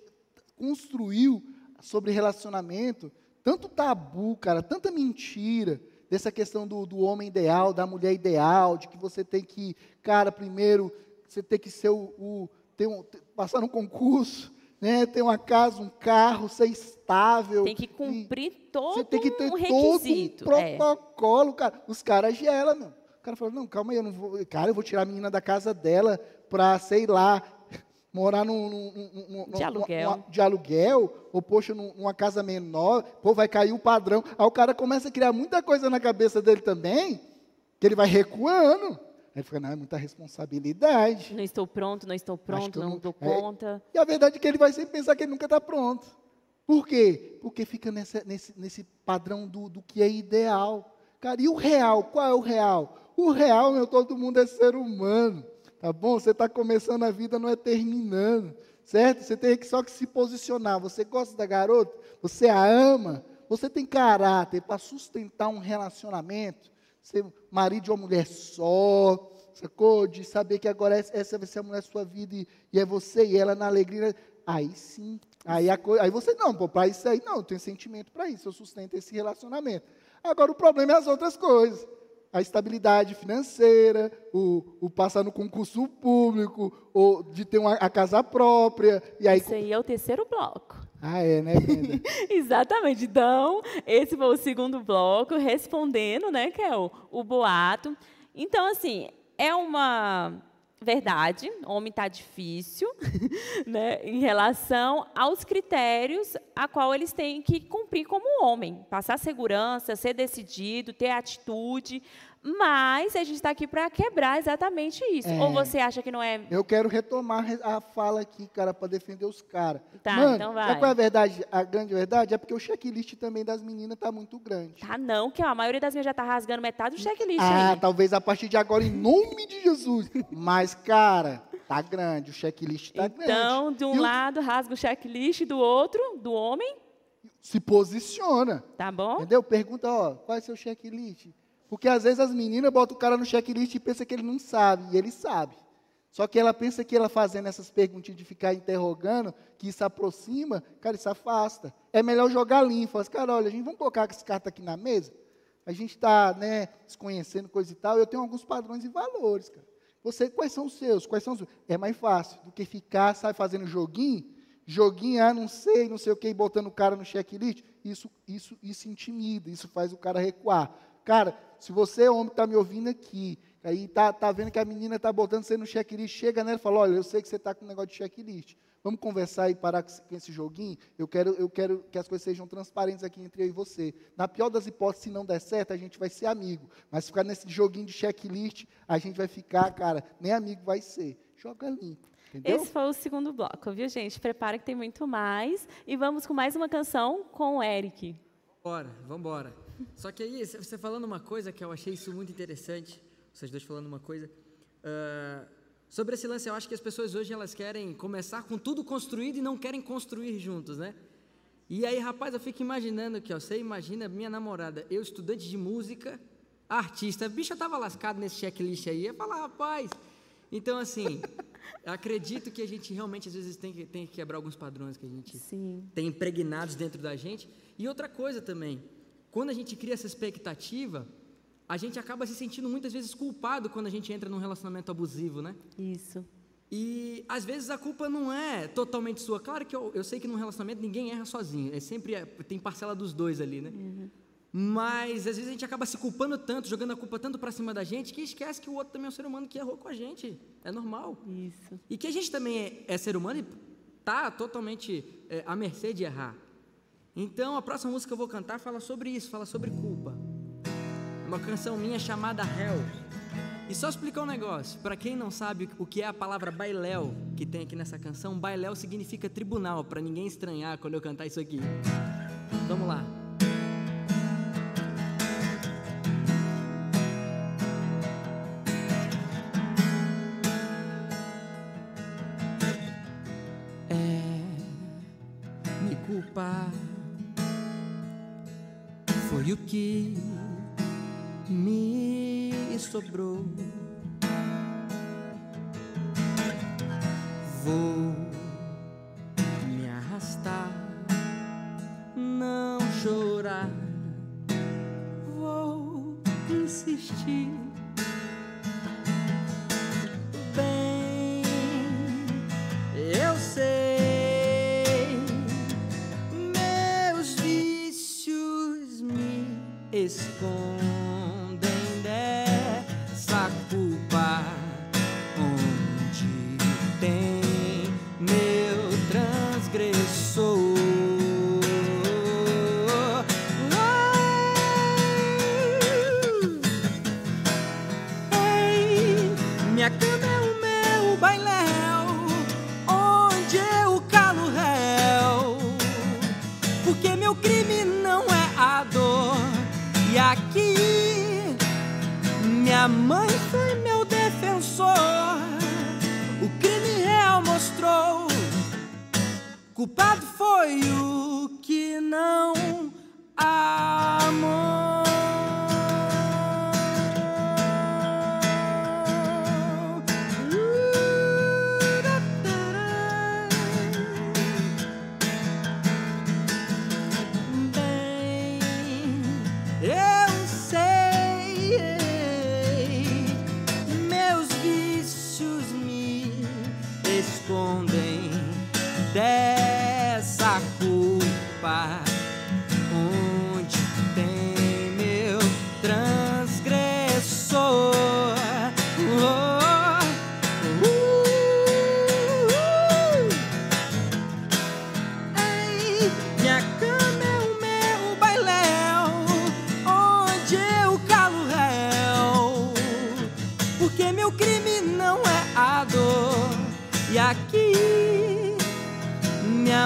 construiu sobre relacionamento tanto tabu, cara, tanta mentira, dessa questão do, do homem ideal, da mulher ideal, de que você tem que, cara, primeiro, você tem que ser o, o ter um, passar um concurso, né, ter uma casa, um carro, ser estável. Tem que cumprir todo Você tem que ter um todo um é. protocolo, cara. Os caras gelam, meu. O cara falou, não, calma aí, eu não vou. Cara, eu vou tirar a menina da casa dela pra, sei lá, morar num, num- num- De aluguel. numa- de aluguel, ou, poxa, num- numa casa menor, pô, vai cair o padrão. Aí o cara começa a criar muita coisa na cabeça dele também, que ele vai recuando. Aí ele fica, não, é muita responsabilidade. Não estou pronto, não estou pronto, não não- dou é. conta. E a verdade é que ele vai sempre pensar que ele nunca está pronto. Por quê? Porque fica nessa- nesse, nesse padrão do, do que é ideal. Cara, e o real? Qual é o real? O real, meu, todo mundo é ser humano. Tá bom? Você está começando a vida, não é terminando. Certo? Você tem que só que se posicionar. Você gosta da garota? Você a ama? Você tem caráter para sustentar um relacionamento? Ser marido de uma mulher só, sacou? De saber que agora essa vai ser a mulher da sua vida e, e é você e ela na alegria. Aí sim. Aí, a coi- aí você, não, para isso aí, não, eu tenho sentimento para isso, eu sustento esse relacionamento. Agora o problema é as outras coisas. A estabilidade financeira, o, o passar no concurso público, ou de ter uma, a casa própria. E aí, Isso aí é o terceiro bloco. ah, é, né, Brenda? Exatamente. Então, esse foi o segundo bloco, respondendo, né, que é o, o boato. Então, assim, é uma verdade, homem está difícil, né, em relação aos critérios a qual eles têm que cumprir como homem. Passar segurança, ser decidido, ter atitude, mas a gente está aqui para quebrar exatamente isso. É. Ou você acha que não é... Eu quero retomar re- a fala aqui, cara, para defender os caras. Tá, Mano, então vai. sabe qual é a verdade? A grande verdade é porque o checklist também das meninas tá muito grande. Tá não, que a maioria das minhas já está rasgando metade do checklist Ah, aí. talvez a partir de agora, em nome de Jesus. Mas, cara, tá grande, o checklist tá grande. Então, de um E o- lado rasga o checklist, do outro, do homem, Se posiciona. tá bom? Entendeu? Pergunta, ó, qual é seu checklist? Porque às vezes as meninas botam o cara no checklist e pensa que ele não sabe, e ele sabe. Só que ela pensa que ela fazendo essas perguntinhas de ficar interrogando, que isso aproxima, cara, isso afasta. É melhor jogar limpo. Fala assim, cara, olha, a gente vamos colocar essa carta aqui na mesa. A gente está, né, se conhecendo, coisa e tal. Eu tenho alguns padrões e valores, cara. Você, quais são os seus? Quais são os É mais fácil do que ficar, sabe, fazendo joguinho. Joguinho, ah, não sei, não sei o que, e botando o cara no checklist. Isso, isso, isso intimida, isso faz o cara recuar. Cara, se você, homem, está me ouvindo aqui, aí tá, tá vendo que a menina está botando você no checklist, chega nela e fala, olha, eu sei que você está com um negócio de checklist. Vamos conversar e parar com esse, joguinho? Eu quero, eu quero que as coisas sejam transparentes aqui entre eu e você. Na pior das hipóteses, se não der certo, a gente vai ser amigo. Mas se ficar nesse joguinho de checklist, a gente vai ficar, cara, nem amigo vai ser. Joga limpo. Entendeu? Esse foi o segundo bloco, viu, gente? Prepara que tem muito mais. E vamos com mais uma canção com o Eric. Bora, vambora. Só que aí, você falando uma coisa que eu achei isso muito interessante, vocês dois falando uma coisa, ah, sobre esse lance, eu acho que as pessoas hoje elas querem começar com tudo construído e não querem construir juntos, né? E aí, rapaz, eu fico imaginando aqui, ó, você imagina minha namorada, eu estudante de música, artista, bicha tava lascado nesse checklist aí, ia falar, rapaz. Então, assim, acredito que a gente realmente às vezes tem que, tem que quebrar alguns padrões que a gente Sim. tem impregnados dentro da gente. E outra coisa também, quando a gente cria essa expectativa, a gente acaba se sentindo muitas vezes culpado quando a gente entra num relacionamento abusivo, né? Isso. E às vezes a culpa não é totalmente sua. Claro que eu, eu sei que num relacionamento ninguém erra sozinho, é sempre é- tem parcela dos dois ali, né? Mas às vezes a gente acaba se culpando tanto, jogando a culpa tanto para cima da gente, que esquece que o outro também é um ser humano que errou com a gente. É normal. Isso. E que a gente também é, é ser humano e tá totalmente é, à mercê de errar. Então a próxima música que eu vou cantar fala sobre isso, fala sobre culpa. É uma canção minha chamada Hell. E só explicar um negócio, para quem não sabe o que é a palavra bailéu que tem aqui nessa canção, bailéu significa tribunal, para ninguém estranhar quando eu cantar isso aqui. Vamos lá. Foi o que me sobrou. Vou me arrastar, não chorar. Vou insistir.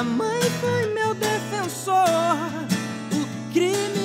Mãe foi meu defensor. O crime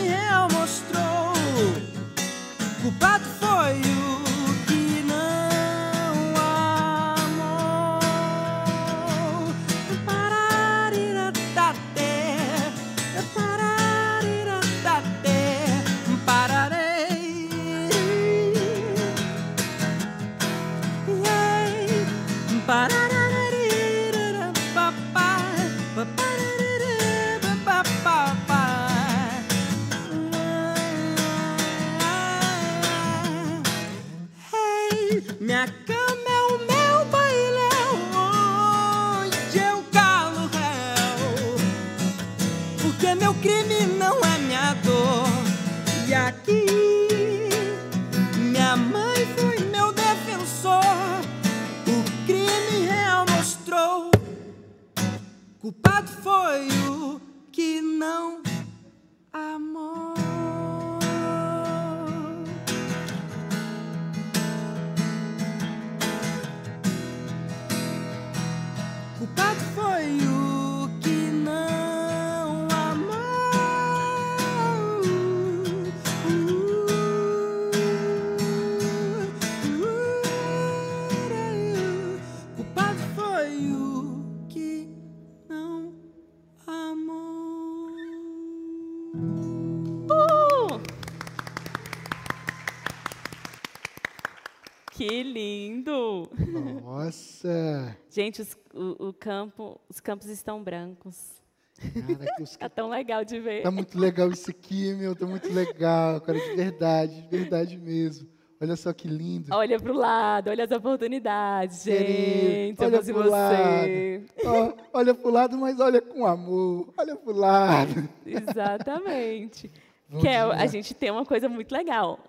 Gente, os, o, o campo, os campos estão brancos. Cara, que os Tá tão legal de ver. Tá muito legal isso aqui, meu. Tá muito legal, cara, de verdade, de verdade mesmo. Olha só que lindo. Olha pro lado, olha as oportunidades, Querido, gente. olha pro você. lado. Ó, olha pro lado, mas olha com amor. Olha pro lado. Exatamente. Bom Kel, dia. a gente tem uma coisa muito legal.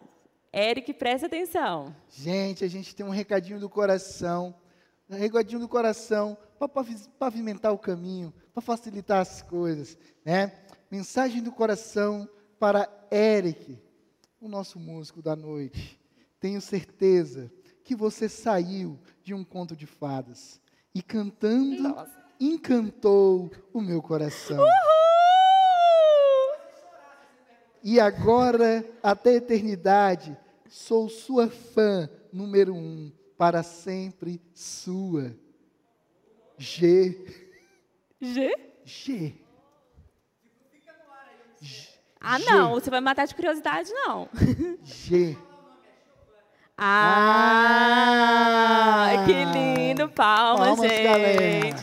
Eric, presta atenção. Gente, a gente tem um recadinho do coração. Recadinho do coração para pavimentar o caminho, para facilitar as coisas, né? Mensagem do coração para Eric, o nosso músico da noite. Tenho certeza que você saiu de um conto de fadas e cantando Nossa. encantou o meu coração. Uhul! E agora, até a eternidade, sou sua fã número um, para sempre sua. G. G? G. Ah, G. não. Você vai me matar de curiosidade, não. G. Ah, Ah. que lindo. Palmas, Palmas, gente. galera.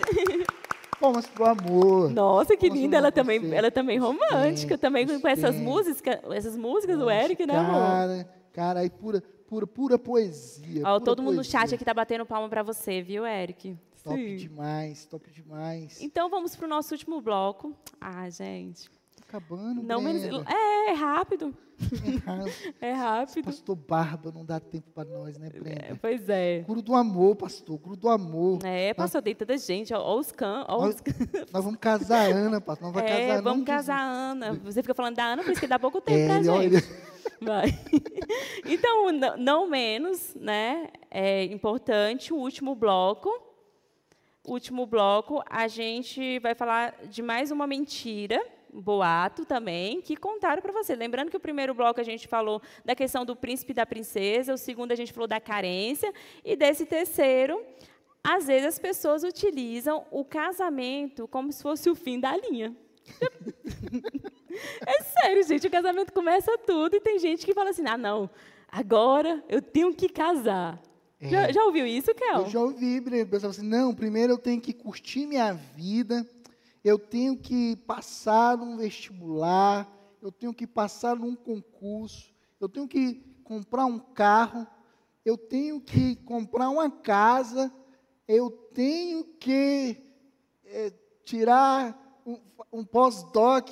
Palmas pro amor. Nossa, que Palmas linda. Ela também, ela também romântica. Também com essas músicas, essas músicas do Eric, né, amor? Cara, cara, aí pura, pura, pura poesia. Ó, pura todo mundo no poesia. chat aqui tá batendo palma pra você, viu, Eric? Top Sim. demais, top demais. Então vamos pro nosso último bloco. Ah, gente. Tá acabando, Não menos. É, é rápido. Errado. É rápido. Pastor Barba, não dá tempo para nós, né, É, Brenda? pois é. Curo do amor, pastor, curo do amor. É, pastor, tem tanta gente. Ó, ó os ó Nós, os can. nós vamos casar a Ana, pastor. Nós vamos casar É, a Ana. vamos casar a Ana. Você fica falando da Ana, por isso que dá pouco tempo É, pra gente. ele- Vai. Então, não menos, né? É importante o último bloco. O último bloco, a gente vai falar de mais uma mentira, boato também, que contaram para você. Lembrando que o primeiro bloco a gente falou da questão do príncipe e da princesa, o segundo a gente falou da carência, e desse terceiro, às vezes as pessoas utilizam o casamento como se fosse o fim da linha. É sério, gente, o casamento começa tudo e tem gente que fala assim: ah, não, agora eu tenho que casar. Já, já ouviu isso, Kel? Eu já ouvi, Breno. O pessoal fala assim, não, primeiro eu tenho que curtir minha vida, eu tenho que passar num vestibular, eu tenho que passar num concurso, eu tenho que comprar um carro, eu tenho que comprar uma casa, eu tenho que eh, tirar um, um pós-doc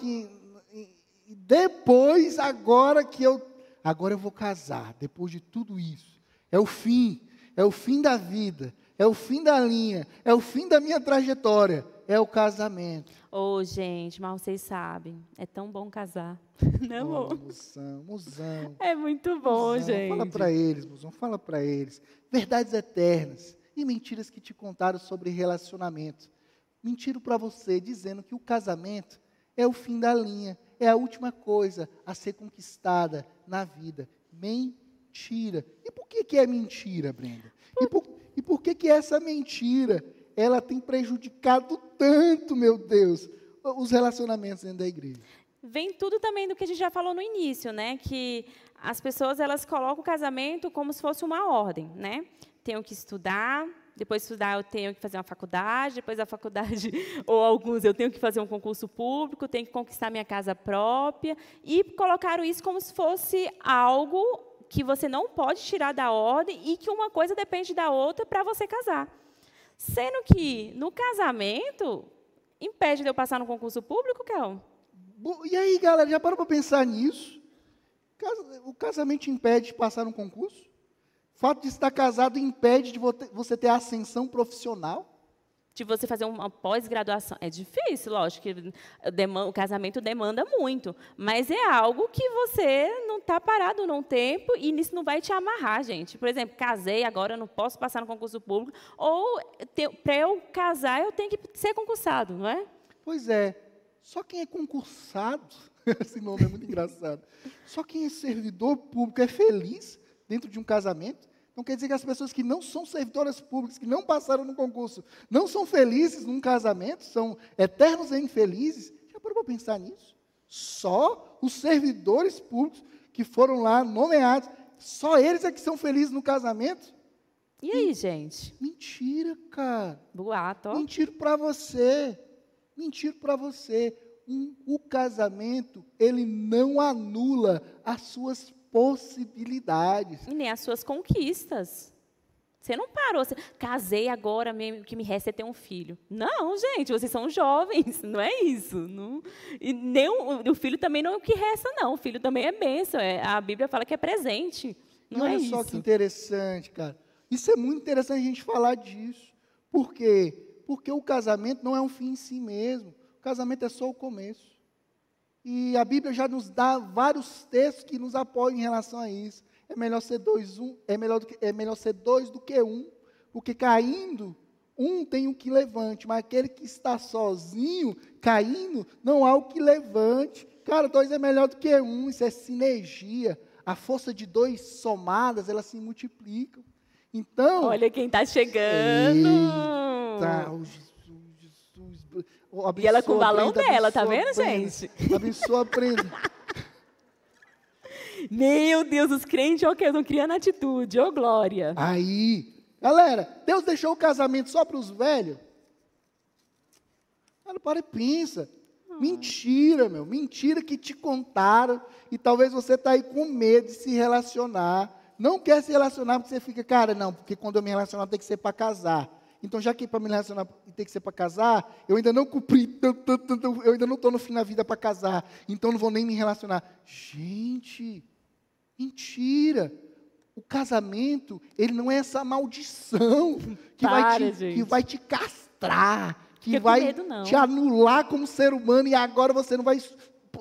depois, agora que eu, agora eu vou casar, depois de tudo isso. É o fim, é o fim da vida, é o fim da linha, é o fim da minha trajetória, é o casamento. Ô, gente, mas vocês sabem, é tão bom casar. Né, Oh, amor? musão, musão. É muito bom, musão. gente. Fala para eles, musão, fala para eles. Verdades eternas e mentiras que te contaram sobre relacionamento. Mentiram para você dizendo que o casamento é o fim da linha, é a última coisa a ser conquistada na vida. Mentira. E por que, que é mentira, Brenda? E por, e por que, que essa mentira ela tem prejudicado tanto, meu Deus, os relacionamentos dentro da igreja? Vem tudo também do que a gente já falou no início, né? Que as pessoas elas colocam o casamento como se fosse uma ordem, né? Tenho que estudar, depois de estudar eu tenho que fazer uma faculdade, depois da faculdade, ou alguns eu tenho que fazer um concurso público, tenho que conquistar minha casa própria, e colocaram isso como se fosse algo que você não pode tirar da ordem e que uma coisa depende da outra para você casar. Sendo que no casamento impede de eu passar no concurso público, Kel? E aí, galera, já parou para pensar nisso? O casamento impede de passar um concurso? O fato de estar casado impede de vo- você ter ascensão profissional? De você fazer uma pós-graduação. É difícil, lógico, que o casamento demanda muito, mas é algo que você não está parado num tempo e nisso não vai te amarrar, gente. Por exemplo, casei, agora não posso passar no concurso público, ou para eu casar eu tenho que ser concursado, não é? Pois é, só quem é concursado, esse nome é muito engraçado, só quem é servidor público é feliz dentro de um casamento? Não quer dizer que as pessoas que não são servidoras públicas, que não passaram no concurso, não são felizes num casamento, são eternos e infelizes? Já parou para pensar nisso? Só os servidores públicos que foram lá nomeados, só eles é que são felizes no casamento? E aí, gente? Mentira, cara. Boato, ó. Mentir para você. Mentir para você. Um- o casamento, ele não anula as suas possibilidades. E nem as suas conquistas. Você não parou, você, casei agora, me- o que me resta é ter um filho. Não, gente, vocês são jovens, não é isso. Não, e nem o, o filho também não é o que resta, não. O filho também é bênção. é- a Bíblia fala que é presente. E Não é olha isso. só que interessante, cara. Isso é muito interessante a gente falar disso. Por quê? Porque o casamento não é um fim em si mesmo. O casamento é só o começo. E a Bíblia já nos dá vários textos que nos apoiam em relação a isso. É melhor ser dois, um, é melhor, do que, é melhor ser dois do que um. Porque caindo, um tem o que levante, mas aquele que está sozinho, caindo, não há o que levante. Cara, dois é melhor do que um, isso é sinergia. A força de dois somadas, elas se multiplicam. Então, Olha quem está chegando. Eita, o Oh, E ela com o abençoa balão Brenda, dela, tá abençoa vendo, Brenda. gente? Abençoa a Brenda. Meu Deus, os crentes, ó, que estão criando atitude, ô glória. Aí, galera, Deus deixou o casamento só para os velhos? Cara, para e pensa. Mentira, meu. Mentira que te contaram. E talvez você está aí com medo de se relacionar. Não quer se relacionar porque você fica, cara, não, porque quando eu me relacionar tem que ser para casar. Então, já que para me relacionar tem que ser para casar, eu ainda não cumpri, eu ainda não estou no fim da vida para casar. Então, não vou nem me relacionar. Gente, mentira. O casamento, ele não é essa maldição que, Para, vai, te, gente. que vai te castrar, que Fica vai medo, te anular como ser humano e agora você não vai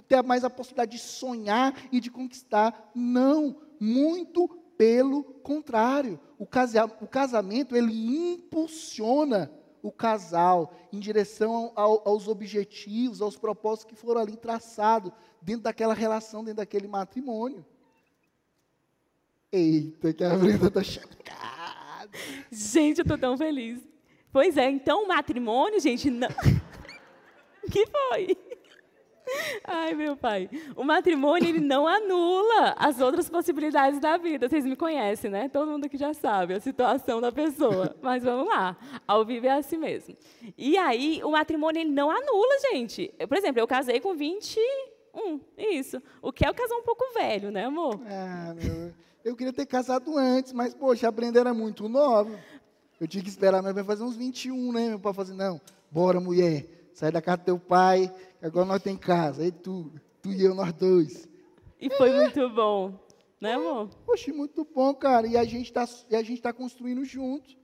ter mais a possibilidade de sonhar e de conquistar. Não, muito pelo contrário. O, casa, o casamento, ele impulsiona o casal em direção ao- aos objetivos, aos propósitos que foram ali traçados dentro daquela relação, dentro daquele matrimônio. Eita, que a Brenda tá chocada. Gente, eu tô tão feliz. Pois é, então o matrimônio, gente, não. que foi? Ai, meu pai. O matrimônio, ele não anula as outras possibilidades da vida. Vocês me conhecem, né? Todo mundo aqui já sabe a situação da pessoa. Mas vamos lá. Ao vivo é assim mesmo. E aí, o matrimônio, ele não anula, gente. Por exemplo, eu casei com 21. Isso. O que é o casal um pouco velho, né, amor? Ah, meu, eu queria ter casado antes, mas, poxa, a Brenda era muito nova. Eu tinha que esperar minha mãe fazer uns 21, né? Meu pai fazer, não, bora, mulher, sai da casa do teu pai, agora nós tem casa. Aí tu, tu e eu, nós dois. E foi muito bom. Né, amor? Poxa, muito bom, cara. E a gente tá, e a gente tá construindo junto.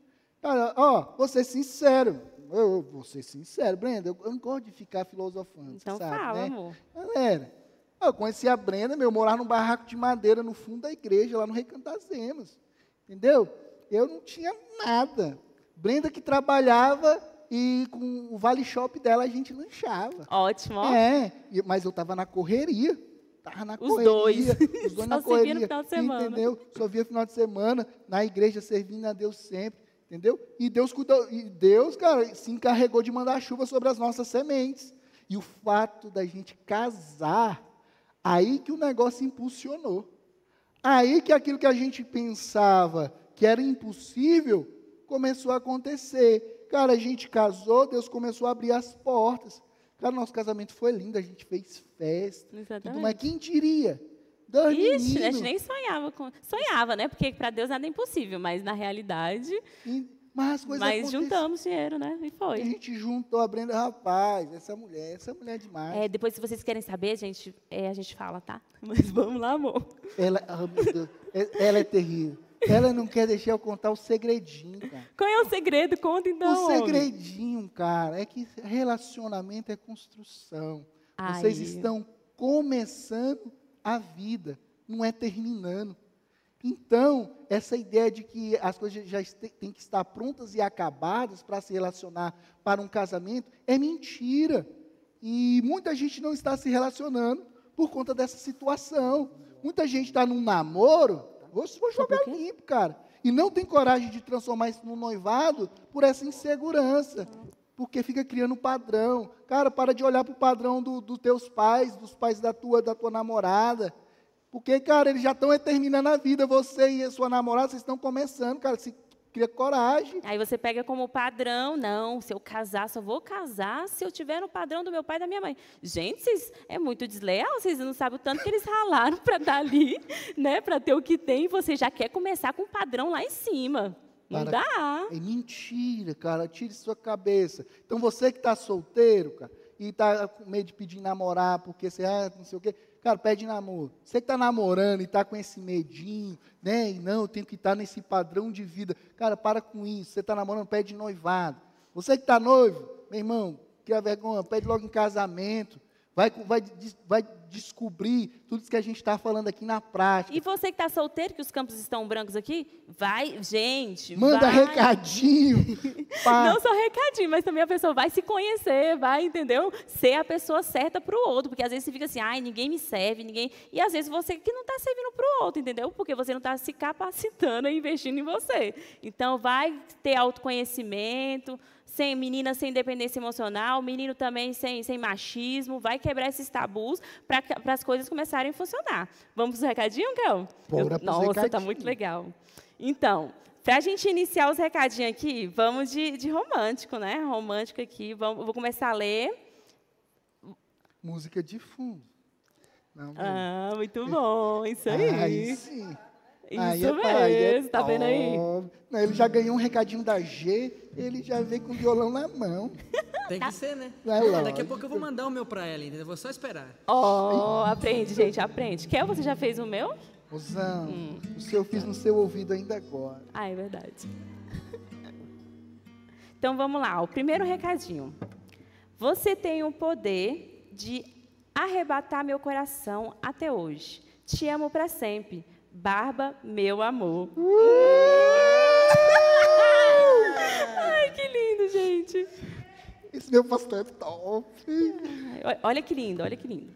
Cara, ó, vou ser sincero. Eu vou ser sincero, Brenda, eu, eu não gosto de ficar filosofando, Então sabe, fala, né? amor. Galera, eu conheci a Brenda, meu, eu morava num barraco de madeira no fundo da igreja, lá no Recanto das Emas. Entendeu? Eu não tinha nada. Brenda que trabalhava e com o Vale Shop dela a gente lanchava. Ótimo. É, mas eu tava na correria. Tava na Os correria. dois. Os dois Só na correria. no final de semana. Entendeu? Só via final de semana, na igreja, servindo a Deus sempre. Entendeu? E Deus cuidou, e Deus, cara, se encarregou de mandar chuva sobre as nossas sementes. E o fato da gente casar, aí que o negócio impulsionou. Aí que aquilo que a gente pensava que era impossível começou a acontecer. Cara, a gente casou, Deus começou a abrir as portas. Cara, nosso casamento foi lindo, a gente fez festa. Tudo Exatamente. mais. Quem diria? Dois Ixi, a gente nem sonhava com. Sonhava, né? Porque para Deus nada é impossível, mas na realidade, E- Mas mas juntamos dinheiro, né? E A foi. gente juntou a Brenda, rapaz, essa mulher, essa mulher é demais. É, depois, se vocês querem saber, gente, é, a gente fala, tá? Mas vamos lá, amor. Ela, é- ela é terrível. Ela não quer deixar eu contar o segredinho, cara. Qual é o segredo? Conta então. o segredinho, cara, é que relacionamento é construção. Vocês Ai. estão começando a vida, não é terminando. Então, essa ideia de que as coisas já têm que estar prontas e acabadas para se relacionar para um casamento é mentira. E muita gente não está se relacionando por conta dessa situação. Muita gente está num namoro, vou, vou jogar limpo, cara, e não tem coragem de transformar isso num noivado por essa insegurança. Porque fica criando um padrão. Cara, para de olhar para o padrão do- dos teus pais, dos pais da tua, da tua namorada. Porque, cara, eles já estão terminando a vida. Você e a sua namorada, vocês estão começando, cara. Se cria coragem. Aí você pega como padrão, não, se eu casar, só vou casar se eu tiver no padrão do meu pai e da minha mãe. Gente, vocês, é muito desleal, vocês não sabem o tanto que eles ralaram para dar ali, né, para ter o que tem, e você já quer começar com o padrão lá em cima. Não Para- dá. É mentira, cara. Tire sua cabeça. Então você que está solteiro, cara, e está com medo de pedir namorar, porque você, ah, não sei o quê. Cara, pede namoro. Você que está namorando e está com esse medinho, né? E não, eu tenho que estar nesse padrão de vida. Cara, para com isso. Você está namorando, pede noivado. Você que está noivo, meu irmão, cria vergonha, pede logo em casamento. Vai, vai, vai descobrir tudo isso que a gente está falando aqui na prática. E você que está solteiro, que os campos estão brancos aqui, vai, gente, Manda vai. recadinho. Não só recadinho, mas também a pessoa vai se conhecer, vai, entendeu? Ser a pessoa certa para o outro. Porque às vezes você fica assim, ai, ninguém me serve, ninguém. E às vezes você que não está servindo para o outro, entendeu? Porque você não está se capacitando e investindo em você. Então, vai ter autoconhecimento, sem menina sem independência emocional, menino também sem, sem machismo, vai quebrar esses tabus para as coisas começarem a funcionar. Vamos para os recadinhos, Kel? Bora Eu- Nossa, tá recadinhos. muito legal. Então, Para a gente iniciar os recadinhos aqui, vamos de, de romântico, né? Romântico aqui. Vamos, vou começar a ler. Música de fundo. Não, ah, muito bom, isso aí. Aí sim. Isso aí é, mesmo, é tá vendo aí? Não, ele já ganhou um recadinho da G, ele já veio com o violão na mão. Tem que ser, né? É Daqui a pouco eu vou mandar o meu pra ela, entendeu? Vou só esperar. Ó, oh, aprende, gente, aprende. Quer você já fez o meu? Mozão, hum. o seu eu fiz no seu ouvido ainda agora. Ah, é verdade. Então vamos lá, o primeiro recadinho. Você tem o poder de arrebatar meu coração até hoje. Te amo para sempre. Barba, meu amor. Uh! Ai, que lindo, gente. Esse meu pastor é top. Olha que lindo, olha que lindo.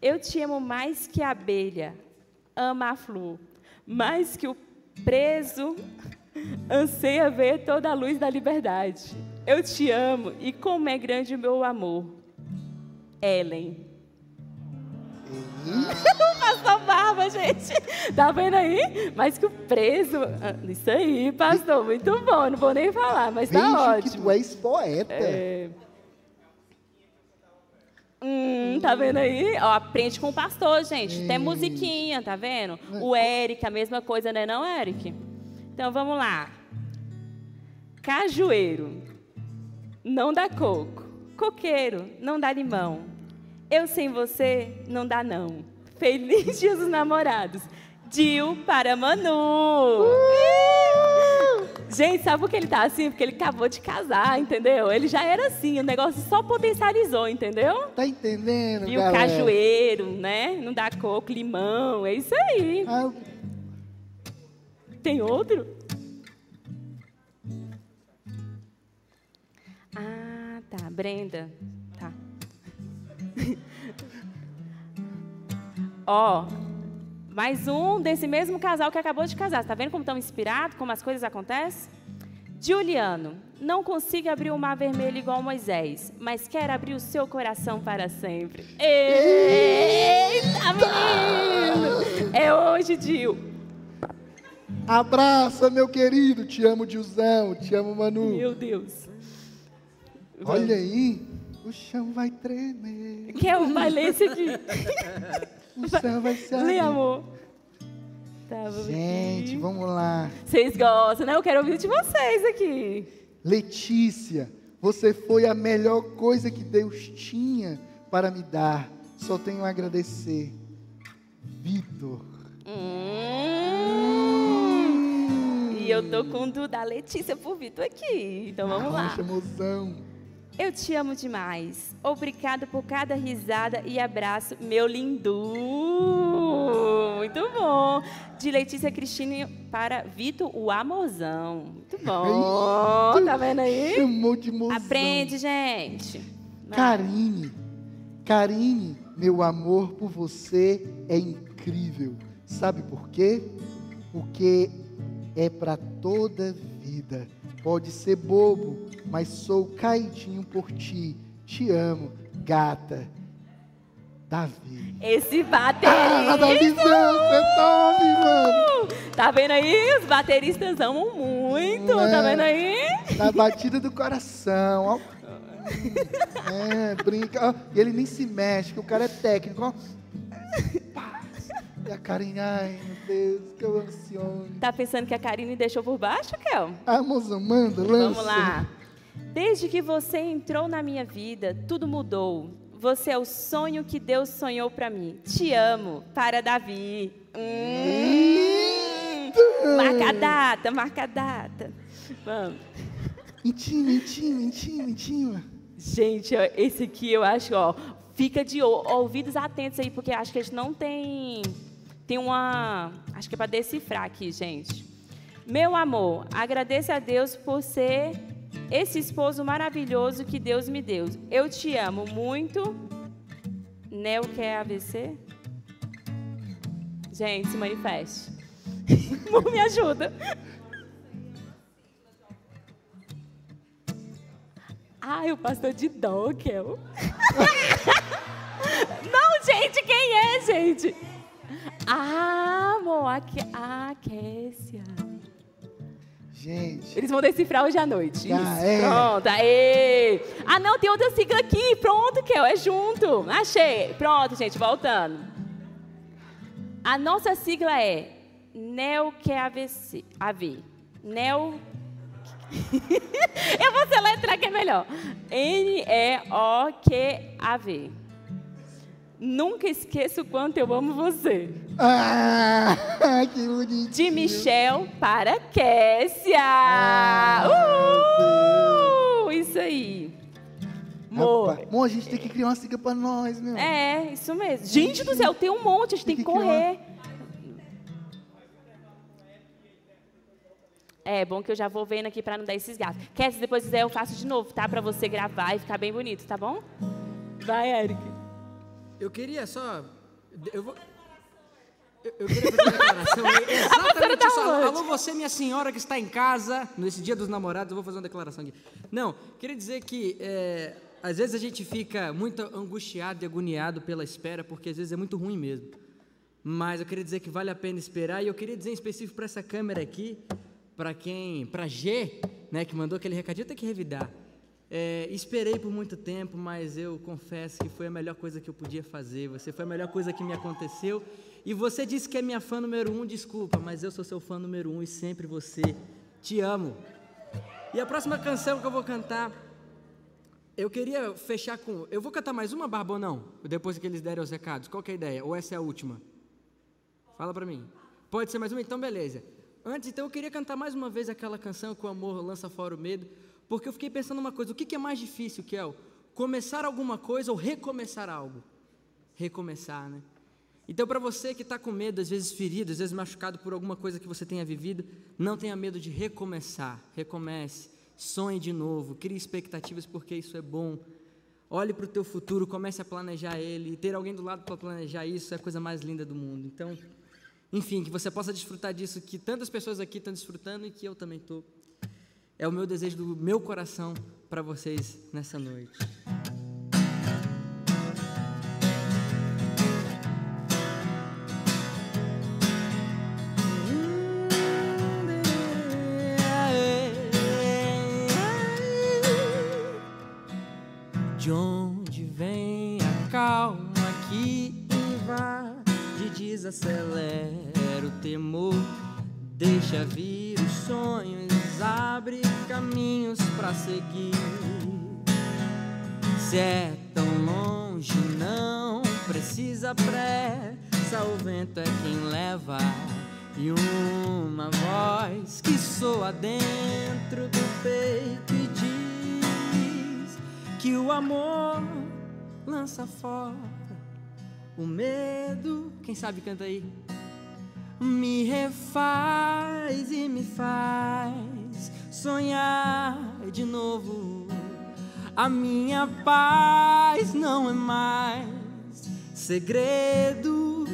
Eu te amo mais que a abelha ama a flor, mais que o preso anseia ver toda a luz da liberdade. Eu te amo e como é grande o meu amor. Ellen. pastor Barba, gente. Tá vendo aí? Mas que o preso. Ah, isso aí, pastor. Muito bom. Não vou nem falar, mas tá Vejo ótimo. que tu és poeta. É... Hum, tá vendo aí? Ó, aprende com o pastor, gente. Tem musiquinha, tá vendo? O Eric, a mesma coisa, né, não, Eric? Então vamos lá. Cajueiro, não dá coco. Coqueiro, não dá limão. Eu sem você, não dá não. Feliz dia dos namorados. Dil para Manu. Uh! Gente, sabe por que ele tá assim? Porque ele acabou de casar, entendeu? Ele já era assim, o negócio só potencializou, entendeu? Tá entendendo, E o cajueiro, né? Não dá coco, limão, é isso aí. Ah. Tem outro? Ah, tá. Brenda. Ó, mais um desse mesmo casal que acabou de casar. Está vendo como estão inspirados, como as coisas acontecem? Juliano, não consigo abrir o mar vermelho igual Moisés, mas quer abrir o seu coração para sempre. Eita, menino! É hoje, Gil. Abraça, meu querido. Te amo, Dilzão. Te amo, Manu. Meu Deus. Olha aí. O chão vai tremer. Quer vai ler esse aqui? O céu vai se abrir. Lê, amor. Tá, Gente, aqui. vamos lá. Vocês gostam, né? Eu quero ouvir de vocês aqui. Letícia, você foi a melhor coisa que Deus tinha para me dar. Só tenho a agradecer. Vitor. Hum. E eu tô com o da Letícia por Vitor aqui. Então vamos ah, lá. Mozão. Eu te amo demais. Obrigado por cada risada e abraço, meu lindo. Muito bom. De Letícia Cristine para Vitor, o amorzão. Muito bom. Eita, tá vendo aí? Chamou de mozão. Aprende, gente. Karine, Karine, meu amor por você é incrível. Sabe por quê? Porque é para toda vida. Pode ser bobo, mas sou caidinho por ti. Te amo, gata. Davi. Esse baterista. Ah, Davizão, é top, mano. Tá vendo aí? Os bateristas amam muito. Tá é, tá vendo aí? Na batida do coração, ó. É, brinca. Ó, e ele nem se mexe, que o cara é técnico, ó. E a Karine, ai meu Deus, que eu ansioso. Tá pensando que a Karine deixou por baixo, Kel? Ah, moça, manda, lança. Vamos lá. Desde que você entrou na minha vida, tudo mudou. Você é o sonho que Deus sonhou para mim. Te amo, para Davi. Hum. Marca a data, marca a data. Vamos. Intima, intima, intima, intima. Gente, esse aqui eu acho, ó, fica de ouvidos atentos aí, porque acho que a gente não tem tem uma. Acho que é para decifrar aqui, gente. Meu amor, agradeço a Deus por ser esse esposo maravilhoso que Deus me deu. Eu te amo muito. Neo quer AVC? Gente, se manifeste. me ajuda. Ai, o pastor de Dokel. Não, gente, quem é, gente? Ah, amor, a, a gente. Eles vão decifrar hoje à noite. Isso. é. Pronto, aê! Ah, não, tem outra sigla aqui. Pronto, Kel, é junto. Achei. Pronto, gente, voltando. A nossa sigla é NEOQAVC. AV. Neo... Eu vou soletrar que é melhor. N-E-O-Q-A-V. Nunca esqueço o quanto eu amo você. Ah, que bonitinho. De Michel para Kessia. Ah, Uhul! Isso aí. Amor. Amor, a gente tem que criar uma sigla pra nós, meu. É, isso mesmo. Gente do céu, tem um monte, a gente tem que Tem que correr. É bom que eu já vou vendo aqui para não dar esses gastos. Quer, se depois quiser, eu faço de novo, tá? Para você gravar e ficar bem bonito, tá bom? Vai, Eric. Eu queria só. Eu vou. Eu, eu queria fazer uma declaração. Exatamente isso. Alô, você, minha senhora que está em casa, nesse dia dos namorados, eu vou fazer uma declaração aqui. Não, queria dizer que é, às vezes a gente fica muito angustiado e agoniado pela espera, porque às vezes é muito ruim mesmo. Mas eu queria dizer que vale a pena esperar, e eu queria dizer em específico para essa câmera aqui, para quem, para G, né, que mandou aquele recadinho, eu tenho que revidar. É, esperei por muito tempo, mas eu confesso que foi a melhor coisa que eu podia fazer. Você foi a melhor coisa que me aconteceu. E você disse que é minha fã número um, desculpa, mas eu sou seu fã número um e sempre você. Te amo. E a próxima canção que eu vou cantar, eu queria fechar com. Eu vou cantar mais uma, Barba, ou não? Depois que eles derem os recados. Qual é a ideia? Ou essa é a última? Fala pra mim. Pode ser mais uma? Então, beleza. Antes, então, eu queria cantar mais uma vez aquela canção que o amor lança fora o medo, porque eu fiquei pensando uma coisa: o que, é mais difícil, Kel? Começar alguma coisa ou recomeçar algo? Recomeçar, né? Então, para você que está com medo, às vezes ferido, às vezes machucado por alguma coisa que você tenha vivido, não tenha medo de recomeçar. Recomece, sonhe de novo, crie expectativas, porque isso é bom. Olhe para o teu futuro, comece a planejar ele. E ter alguém do lado para planejar isso é a coisa mais linda do mundo. Então, enfim, que você possa desfrutar disso, que tantas pessoas aqui estão desfrutando e que eu também estou. É o meu desejo do meu coração para vocês nessa noite. De onde vem a calma que invade, desacelera o temor, deixa vir os sonhos, abre caminhos para seguir. Se é tão longe, não precisa pressa, o vento é quem leva. E uma voz que soa dentro do peito e diz que o amor lança fora o medo. Quem sabe canta aí? Me refaz e me faz sonhar de novo. A minha paz não é mais segredo.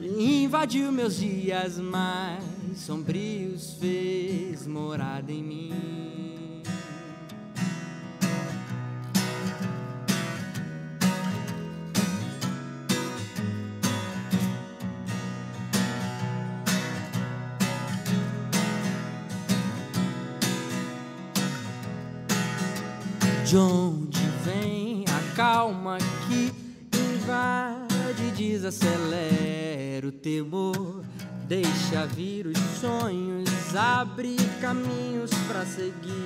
Invadiu meus dias mais sombrios, fez morada em mim. De onde vem a calma que invade, desacelera o temor, deixa vir os sonhos, abre caminhos para seguir.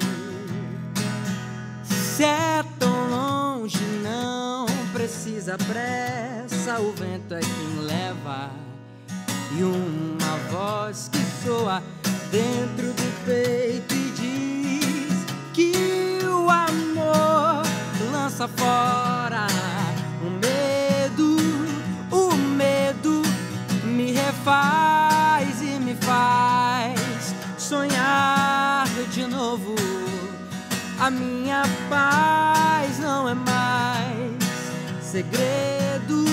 Se é tão longe, não precisa pressa, o vento é quem leva. E uma voz que soa dentro do peito e diz que lança fora o medo, o medo me refaz e me faz sonhar de novo. A minha paz não é mais segredo.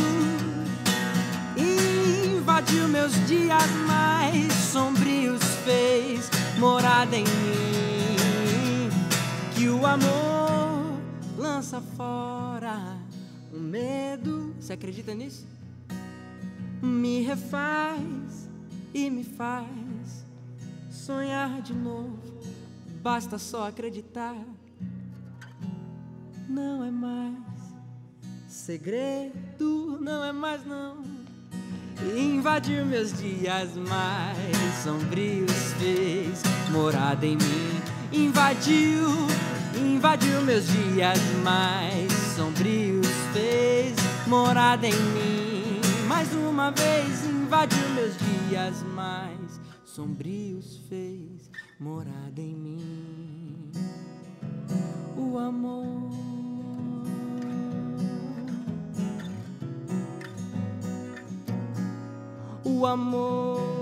Invadiu meus dias mais sombrios, fez morada em mim. Que o amor lança fora o medo. Você acredita nisso? Me refaz e me faz sonhar de novo, basta só acreditar. Não é mais segredo, não é mais não. Invadiu meus dias mais sombrios, fez morada em mim. Invadiu, invadiu meus dias mais sombrios, fez morada em mim. Mais uma vez invadiu meus dias mais sombrios, fez morada em mim. O amor. O amor.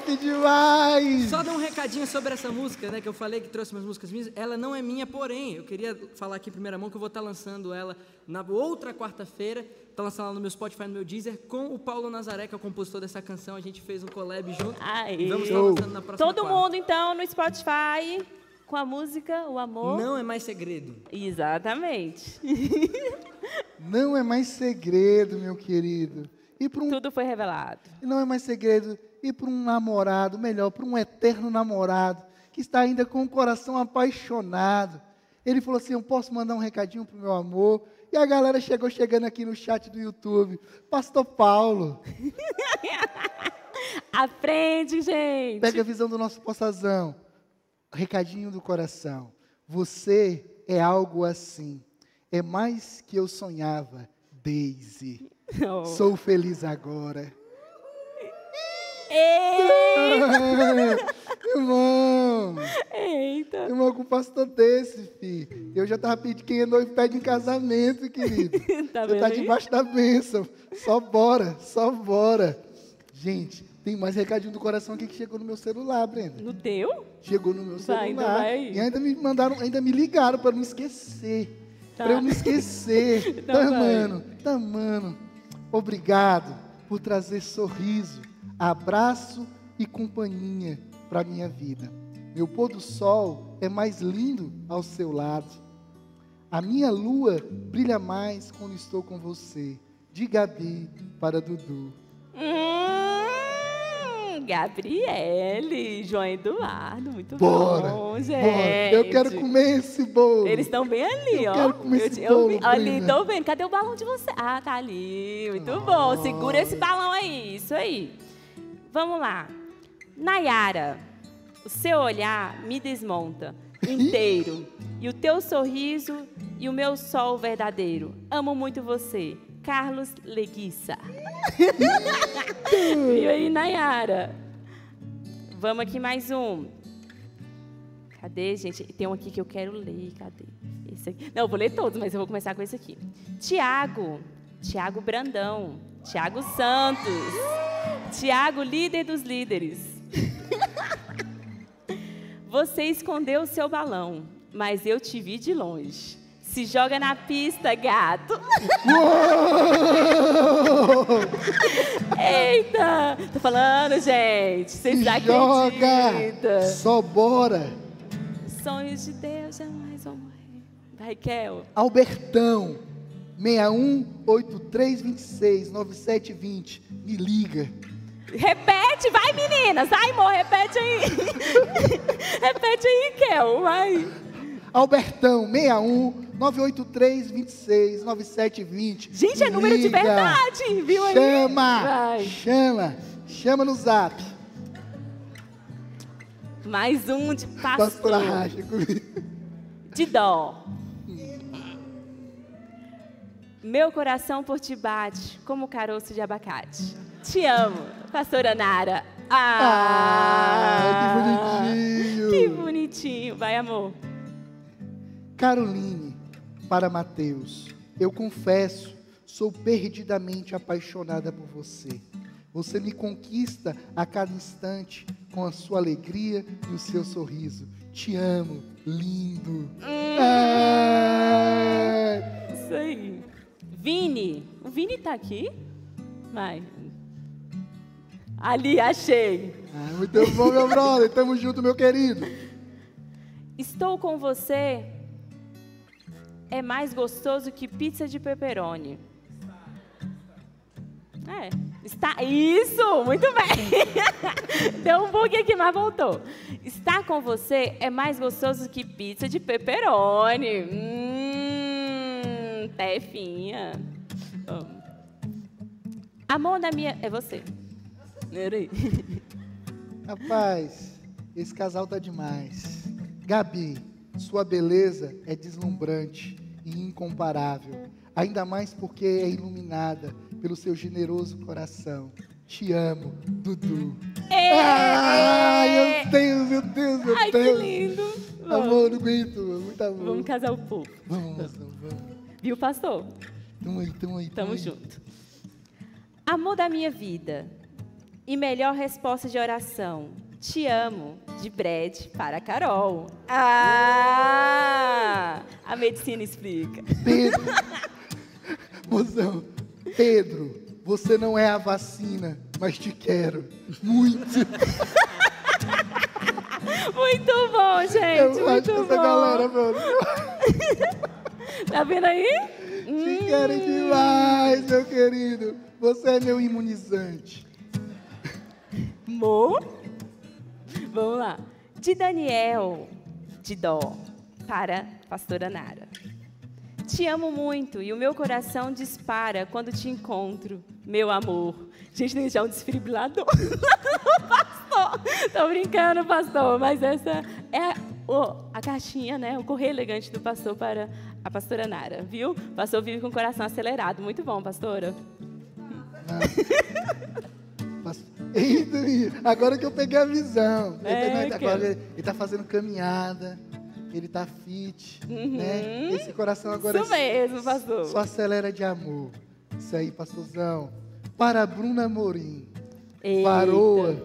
Top demais! Só dar um recadinho sobre essa música, né? Que eu falei que trouxe umas músicas minhas. Ela não é minha, porém, eu queria falar aqui em primeira mão que eu vou estar lançando ela na outra quarta-feira. Tá lançando ela no meu Spotify, no meu Deezer, com o Paulo Nazaré, que é o compositor dessa canção. A gente fez um collab junto. Aê. Vamos estar lançando na próxima Todo quarta. mundo, então, no Spotify, com a música O Amor. Não é mais segredo. Exatamente. Não é mais segredo, meu querido. E para um Tudo foi revelado. E não é mais segredo ir para um namorado, melhor, para um eterno namorado, que está ainda com o coração apaixonado. Ele falou assim: Eu posso mandar um recadinho para o meu amor? E a galera chegou chegando aqui no chat do YouTube. Pastor Paulo, Aprende, gente. pega a visão do nosso postazão. Recadinho do coração. Você é algo assim. É mais que eu sonhava, Daisy. Oh. Sou feliz agora. Eita. Irmão! Eita. Irmão, com um pastor desse, filho. Eu já tava pedindo quem é noivo pede em casamento, querido. Tá Você tá aí? debaixo da bênção. Só bora, só bora. Gente, tem mais recadinho do coração aqui que chegou no meu celular, Brenda. No teu? Chegou no meu Vai, então celular. vai aí. E ainda me mandaram, ainda me ligaram para não esquecer. Tá. Para eu não esquecer. Então tá, vai. mano, tá, mano. Obrigado por trazer sorriso, abraço e companhia para minha vida. Meu pôr do sol é mais lindo ao seu lado. A minha lua brilha mais quando estou com você. De Gabi para Dudu. Hum, Gabriele, João Eduardo, muito Bora, bom, bora. gente. Eu quero comer esse bolo. Eles estão bem ali, Eu ó. quero comer esse te- eu bolo, ali, Bruna. tô vendo. Cadê o balão de você? Ah, tá ali. Muito bom. Segura esse balão aí. Isso aí. Vamos lá. Nayara, o seu olhar me desmonta inteiro. e o teu sorriso e o meu sol verdadeiro. Amo muito você. Carlos Leguiça. e aí, Nayara? Vamos aqui mais um. Cadê, gente? Tem um aqui que eu quero ler. Cadê? Esse aqui. Não, eu vou ler todos, mas eu vou começar com esse aqui. Tiago. Tiago Brandão. Tiago Santos. Tiago, líder dos líderes. Você escondeu o seu balão, mas eu te vi de longe. Se joga na pista, gato. Eita! Tô falando, gente. Vocês Se acreditam. joga! Só bora! Sonhos de Deus jamais vão morrer. Vai, Kel. Albertão, 6183269720. Me liga. Repete, vai, meninas. Vai, amor, repete aí. repete aí, Kel. Vai. Albertão, 61-983-26-9720. Gente, é número de Liga. verdade, viu aí? Chama, Vai. chama, chama no zap. Mais um de pastor. De dó. Meu coração por ti bate como caroço de abacate. Te amo, pastora Nara. Ah, Ah, que bonitinho. Que bonitinho. Vai, amor. Caroline, para Mateus, eu confesso, sou perdidamente apaixonada por você. Você me conquista a cada instante com a sua alegria e o seu sorriso. Te amo, lindo. Ai. Isso aí. Vini. O Vini tá aqui? Vai. Ali, achei. Ah, muito bom, meu brother. Tamo junto, meu querido. Estou com você é mais gostoso que pizza de pepperoni? É, está. Isso! Muito bem! Deu um bug aqui, mas voltou. Estar com você é mais gostoso que pizza de pepperoni. Hum, tefinha. Oh. Amor da minha. É você. Rapaz, esse casal tá demais. Gabi, sua beleza é deslumbrante e incomparável, ainda mais porque é iluminada pelo seu generoso coração. Te amo, Dudu. É, Ai, meu Deus, meu Deus, meu Ai, Deus. que lindo. Amor, aguento, muito amor. Vamos casar o povo. Vamos, vamos, vamos. Viu, pastor? Tamo aí, tamo aí. Tamo aí. junto. Amor da minha vida. E melhor resposta de oração. Te amo, de Brad para Carol. Ah! A medicina explica. Pedro, mozão, Pedro, você não é a vacina, mas te quero muito. Muito bom, gente. Eu muito que essa bom. galera, mano, Tá vendo aí? te quero demais, meu querido. Você é meu imunizante. Mo. Vamos lá. De Daniel, de Dó, para Pastora Nara. Te amo muito e o meu coração dispara quando te encontro, meu amor. Gente, tem já um desfibrilador do pastor. Tô brincando, pastor, mas essa é a, o- a caixinha, né? O correio elegante do pastor para a pastora Nara, viu? O pastor vive com o coração acelerado. Muito bom, pastora. Menino, agora que eu peguei a visão. Ele, É, tá- que- agora ele, ele tá fazendo caminhada, ele tá fit, né? Esse coração agora Uhum. Isso mesmo, pastor. só acelera de amor. Isso aí, pastorzão. Para Bruna Morim. Eita. Varoa,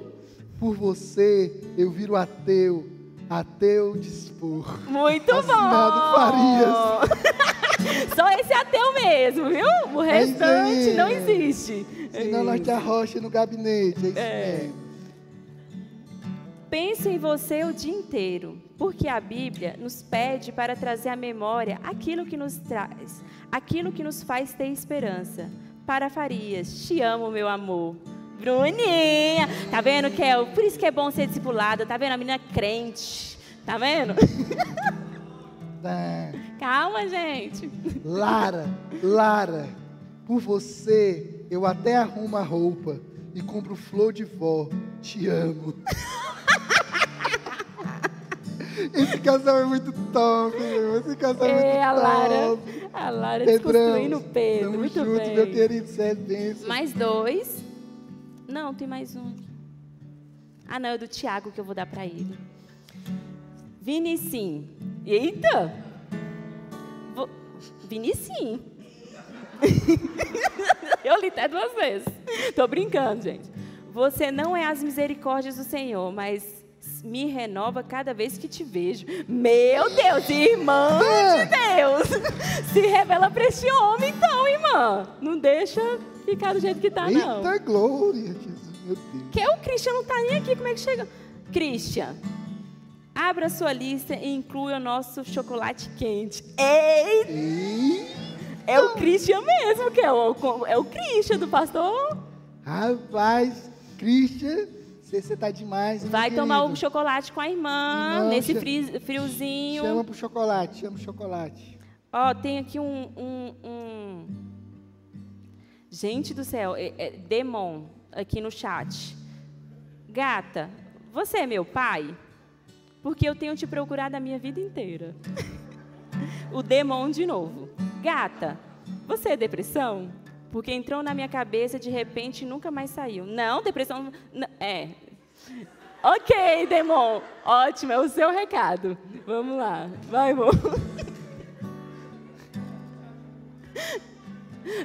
por você eu viro ateu, ateu dispor. Muito Assinado bom! Só esse ateu mesmo, viu? O É restante aí. não existe. Senão nós te arrocha no gabinete. É isso É. Penso em você o dia inteiro, porque a Bíblia nos pede para trazer à memória aquilo que nos traz, aquilo que nos faz ter esperança. Para Farias, te amo, meu amor. Bruninha, tá vendo, Kel? Por isso que é bom ser discipulada, tá vendo? A menina crente, tá vendo? Calma, gente. Lara, Lara, por você eu até arrumo a roupa e compro flor de vó. Te amo. Esse casal é muito top, meu. Esse casal é, É, muito a Lara, top. a Lara Pedrão, desconstruindo o Pedro. tamo Muito junto, bem. meu querido, você é. Mais dois. Não, tem mais um. Ah, não, é do Tiago que eu vou dar para ele. Vinicim. Eita! Vo... Vinicim. eu li até duas vezes. Tô brincando, gente. Você não é as misericórdias do Senhor, mas me renova cada vez que te vejo. Meu Deus, irmã de Deus! Se revela para este homem, então, irmã. Não deixa ficar do jeito que tá, não. Eita glória, Jesus, meu Deus. Que é o Christian não tá nem aqui, como é que chega? Christian, abra sua lista e inclua o nosso chocolate quente. Ei, é o Christian mesmo, que é o, é o Christian do pastor. rapaz, Christian, você, tá demais. meu Vai tomar o chocolate com a irmã, Irmã, nesse friozinho. Chama pro chocolate, chama pro chocolate. Ó, tem aqui um, um- um- Gente do céu, é, é Demon aqui no chat. Gata, você é meu pai? Porque eu tenho te procurado a minha vida inteira. o Demon de novo. Gata, você é depressão? Porque entrou na minha cabeça de repente e nunca mais saiu. Não, depressão. É. Ok, Demon. Ótimo, é o seu recado. Vamos lá. Vai, amor.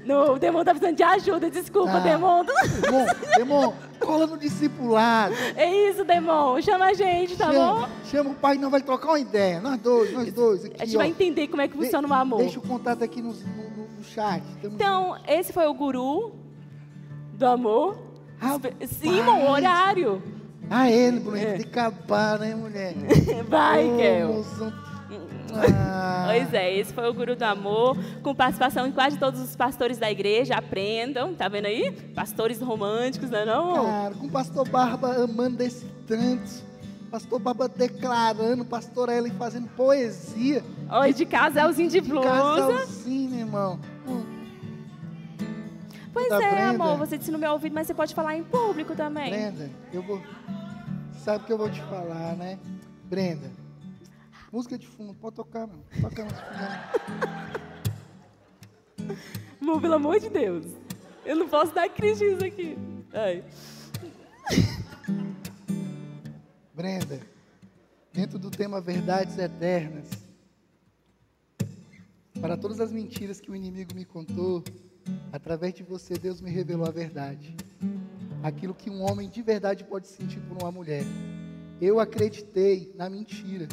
No, o Demon tá precisando de ajuda, desculpa. Demon. Demon, Demon, cola no discipulado. É isso, Demon. Chama a gente, tá chama, bom? chama o pai, não vai trocar uma ideia. Nós dois, nós dois. Aqui, A gente ó. vai entender como é que funciona o amor. Deixa o contato aqui no, no- no- chat. Tamo Então, esse foi o guru do amor. Rapaz. Simon, o horário. junto. Ah, ele, Bruno, É. tem que acabar, né, mulher? Vai, Ô, Kel. Ah. Pois é, esse foi o Guru do Amor, com participação em quase todos os pastores da igreja. Aprendam, tá vendo aí? Pastores românticos, não é não? Cara, com o pastor Barba amando esse tanto. Pastor Barba declarando, pastor Ellen fazendo poesia. Oi, de casalzinho de blusa. De casalzinho, irmão. Hum. Pois tá é, Brenda? amor, você disse no meu ouvido, mas você pode falar em público também. Brenda, eu vou. Sabe o que eu vou te falar, né? Brenda, música de fundo, pode tocar, não. Toca fundo. Amor, pelo amor de Deus. Eu não posso dar isso aqui. Ai. Brenda, dentro do tema Verdades Eternas, para todas as mentiras que o inimigo me contou, Através de você, Deus me revelou a verdade. Aquilo que um homem de verdade pode sentir por uma mulher. Eu acreditei na mentira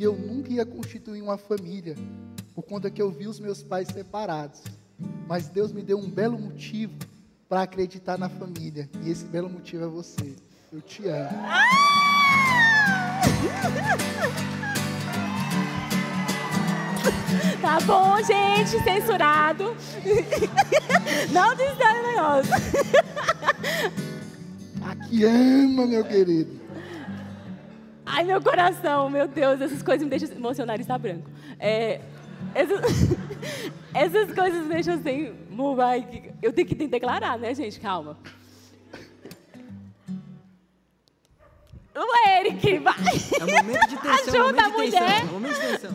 que eu nunca ia constituir uma família, por conta que eu vi os meus pais separados. Mas Deus me deu um belo motivo para acreditar na família. E esse belo motivo é você. Eu te amo. Tá bom, gente, censurado. Não distrai o negócio. Aqui ama, meu querido. Ai, meu coração, meu Deus, essas coisas me deixam emocionar, está branco. É, essas, essas coisas me deixam assim, vai, eu tenho que declarar, né, gente? Calma. O Eric, vai. É um momento de tensão, Ajuda momento a mulher. Tensão, momento de tensão.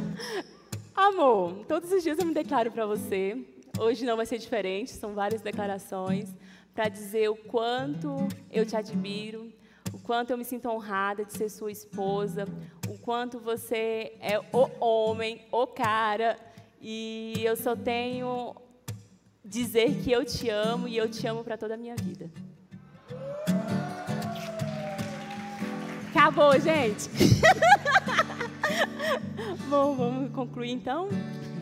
Amor, todos os dias eu me declaro para você. Hoje não vai ser diferente, são várias declarações para dizer o quanto eu te admiro, o quanto eu me sinto honrada de ser sua esposa, o quanto você é o homem, o cara, e eu só tenho dizer que eu te amo e eu te amo para toda a minha vida. Acabou, gente. Bom, vamos concluir então.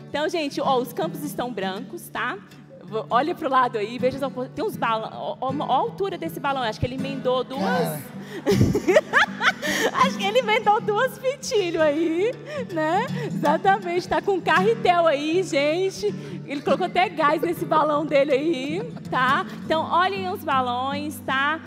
Então, gente, ó, os campos estão brancos, tá? Olha pro lado aí, veja tem uns balões. Olha a altura desse balão. Acho que ele emendou duas. Acho que ele emendou duas fitilhos aí, né? Exatamente. Tá com carretel aí, gente. Ele colocou até gás nesse balão dele aí, tá? Então, olhem os balões, tá?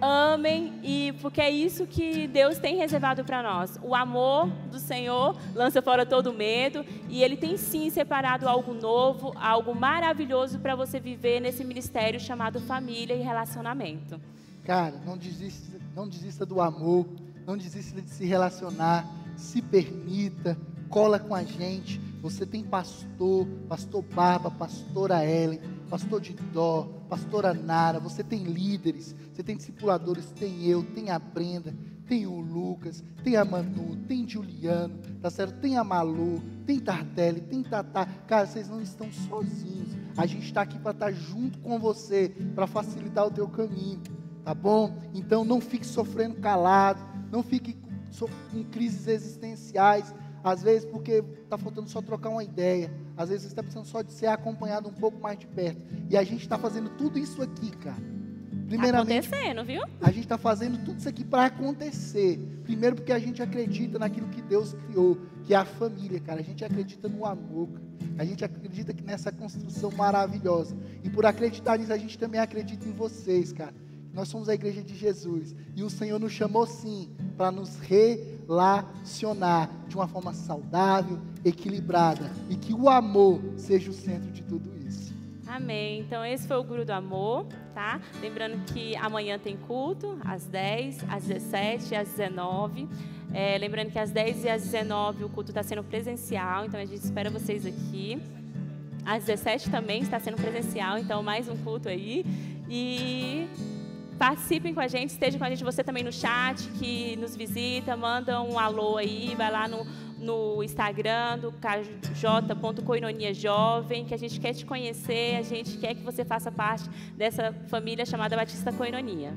Amem e porque é isso que Deus tem reservado para nós. O amor do Senhor lança fora todo medo e ele tem sim separado algo novo, algo maravilhoso para você viver nesse ministério chamado família e relacionamento. Cara, não desista, não desista do amor, não desista de se relacionar, se permita, cola com a gente. Você tem pastor, pastor Barba, pastora Ellen, pastor de Dó, pastora Nara, você tem líderes, você tem discipuladores, tem eu, tem a Brenda, tem o Lucas, tem a Manu, tem Juliano, tá certo? Tem a Malu, tem Tardelli, tem Tatá. Cara, vocês não estão sozinhos. A gente está aqui para estar tá junto com você, para facilitar o teu caminho, tá bom? Então não fique sofrendo calado, não fique com crises existenciais às vezes porque está faltando só trocar uma ideia. Às vezes você está precisando só de ser acompanhado um pouco mais de perto. E a gente está fazendo tudo isso aqui, cara. Primeiramente, acontecendo, viu? A gente está fazendo tudo isso aqui para acontecer. Primeiro porque a gente acredita naquilo que Deus criou, que é a família, cara. A gente acredita no amor. A gente acredita que nessa construção maravilhosa. E por acreditar nisso, a gente também acredita em vocês, cara. Nós somos a igreja de Jesus. E o Senhor nos chamou sim para nos relacionar de uma forma saudável, equilibrada. E que o amor seja o centro de tudo isso. Amém. Então esse foi o Guru do Amor, tá? Lembrando que amanhã tem culto, às 10, às 17 e às 19. É, lembrando que às 10 e às 19 o culto está sendo presencial, então a gente espera vocês aqui. Às 17 também está sendo presencial, então mais um culto aí. E Participem com a gente, estejam com a gente, você também no chat que nos visita, manda um alô aí, vai lá no, no Instagram do kj.coinonia jovem, que a gente quer te conhecer, a gente quer que você faça parte dessa família chamada Batista Coinonia.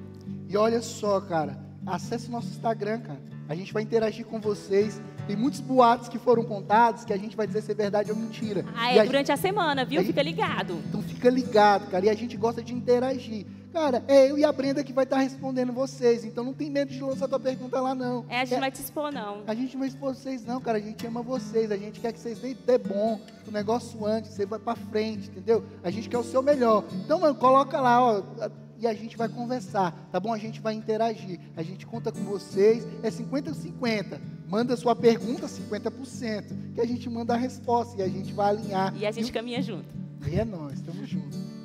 E olha só, cara, acesse o nosso Instagram, cara. A gente vai interagir com vocês. Tem muitos boatos que foram contados que a gente vai dizer se é verdade ou mentira. Ah, é, a durante gente... a semana, viu? A fica ligado. Então fica ligado, cara. E a gente gosta de interagir. Cara, é eu e a Brenda que vai estar respondendo vocês. Então não tem medo de lançar tua pergunta lá, não. É, a gente não vai te expor, não. A gente não vai expor vocês, não, cara. A gente ama vocês. A gente quer que vocês deem dê bom o negócio antes. Você vai pra frente, entendeu? A gente quer o seu melhor. Então, mano, coloca lá, ó. E a gente vai conversar, tá bom? A gente vai interagir. A gente conta com vocês. É 50-50. Manda sua pergunta, 50%. Que a gente manda a resposta e a gente vai alinhar. E a gente e... caminha junto. E é nós, estamos juntos.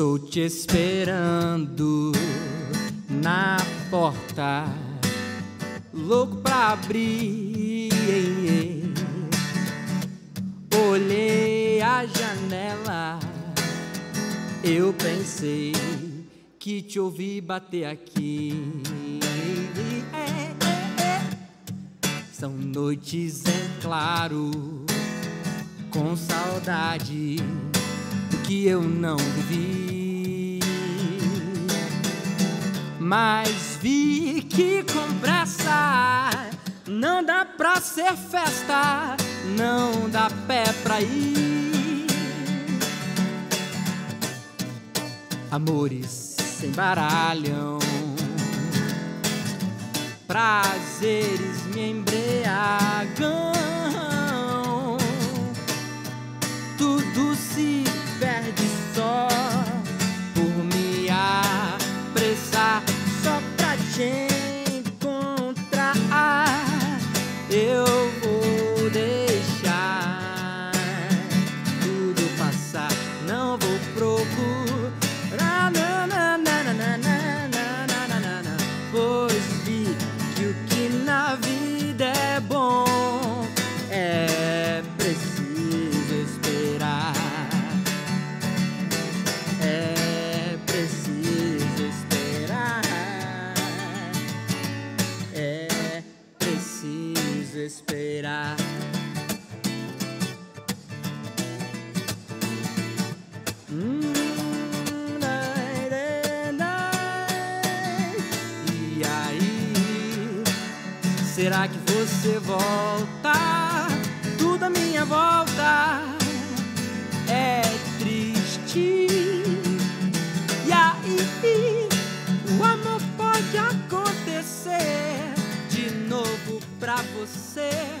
Estou te esperando na porta, louco pra abrir. Olhei a janela, eu pensei que te ouvi bater aqui. São noites em claro, com saudade que eu não vivi. Mas vi que com pressa não dá pra ser festa, não dá pé pra ir. Amores se embaralham, prazeres me embriagam. Tudo se perde só por me apressar só pra te encontrar. Eu volta? Tudo à minha volta é triste. E aí, o amor pode acontecer de novo pra você.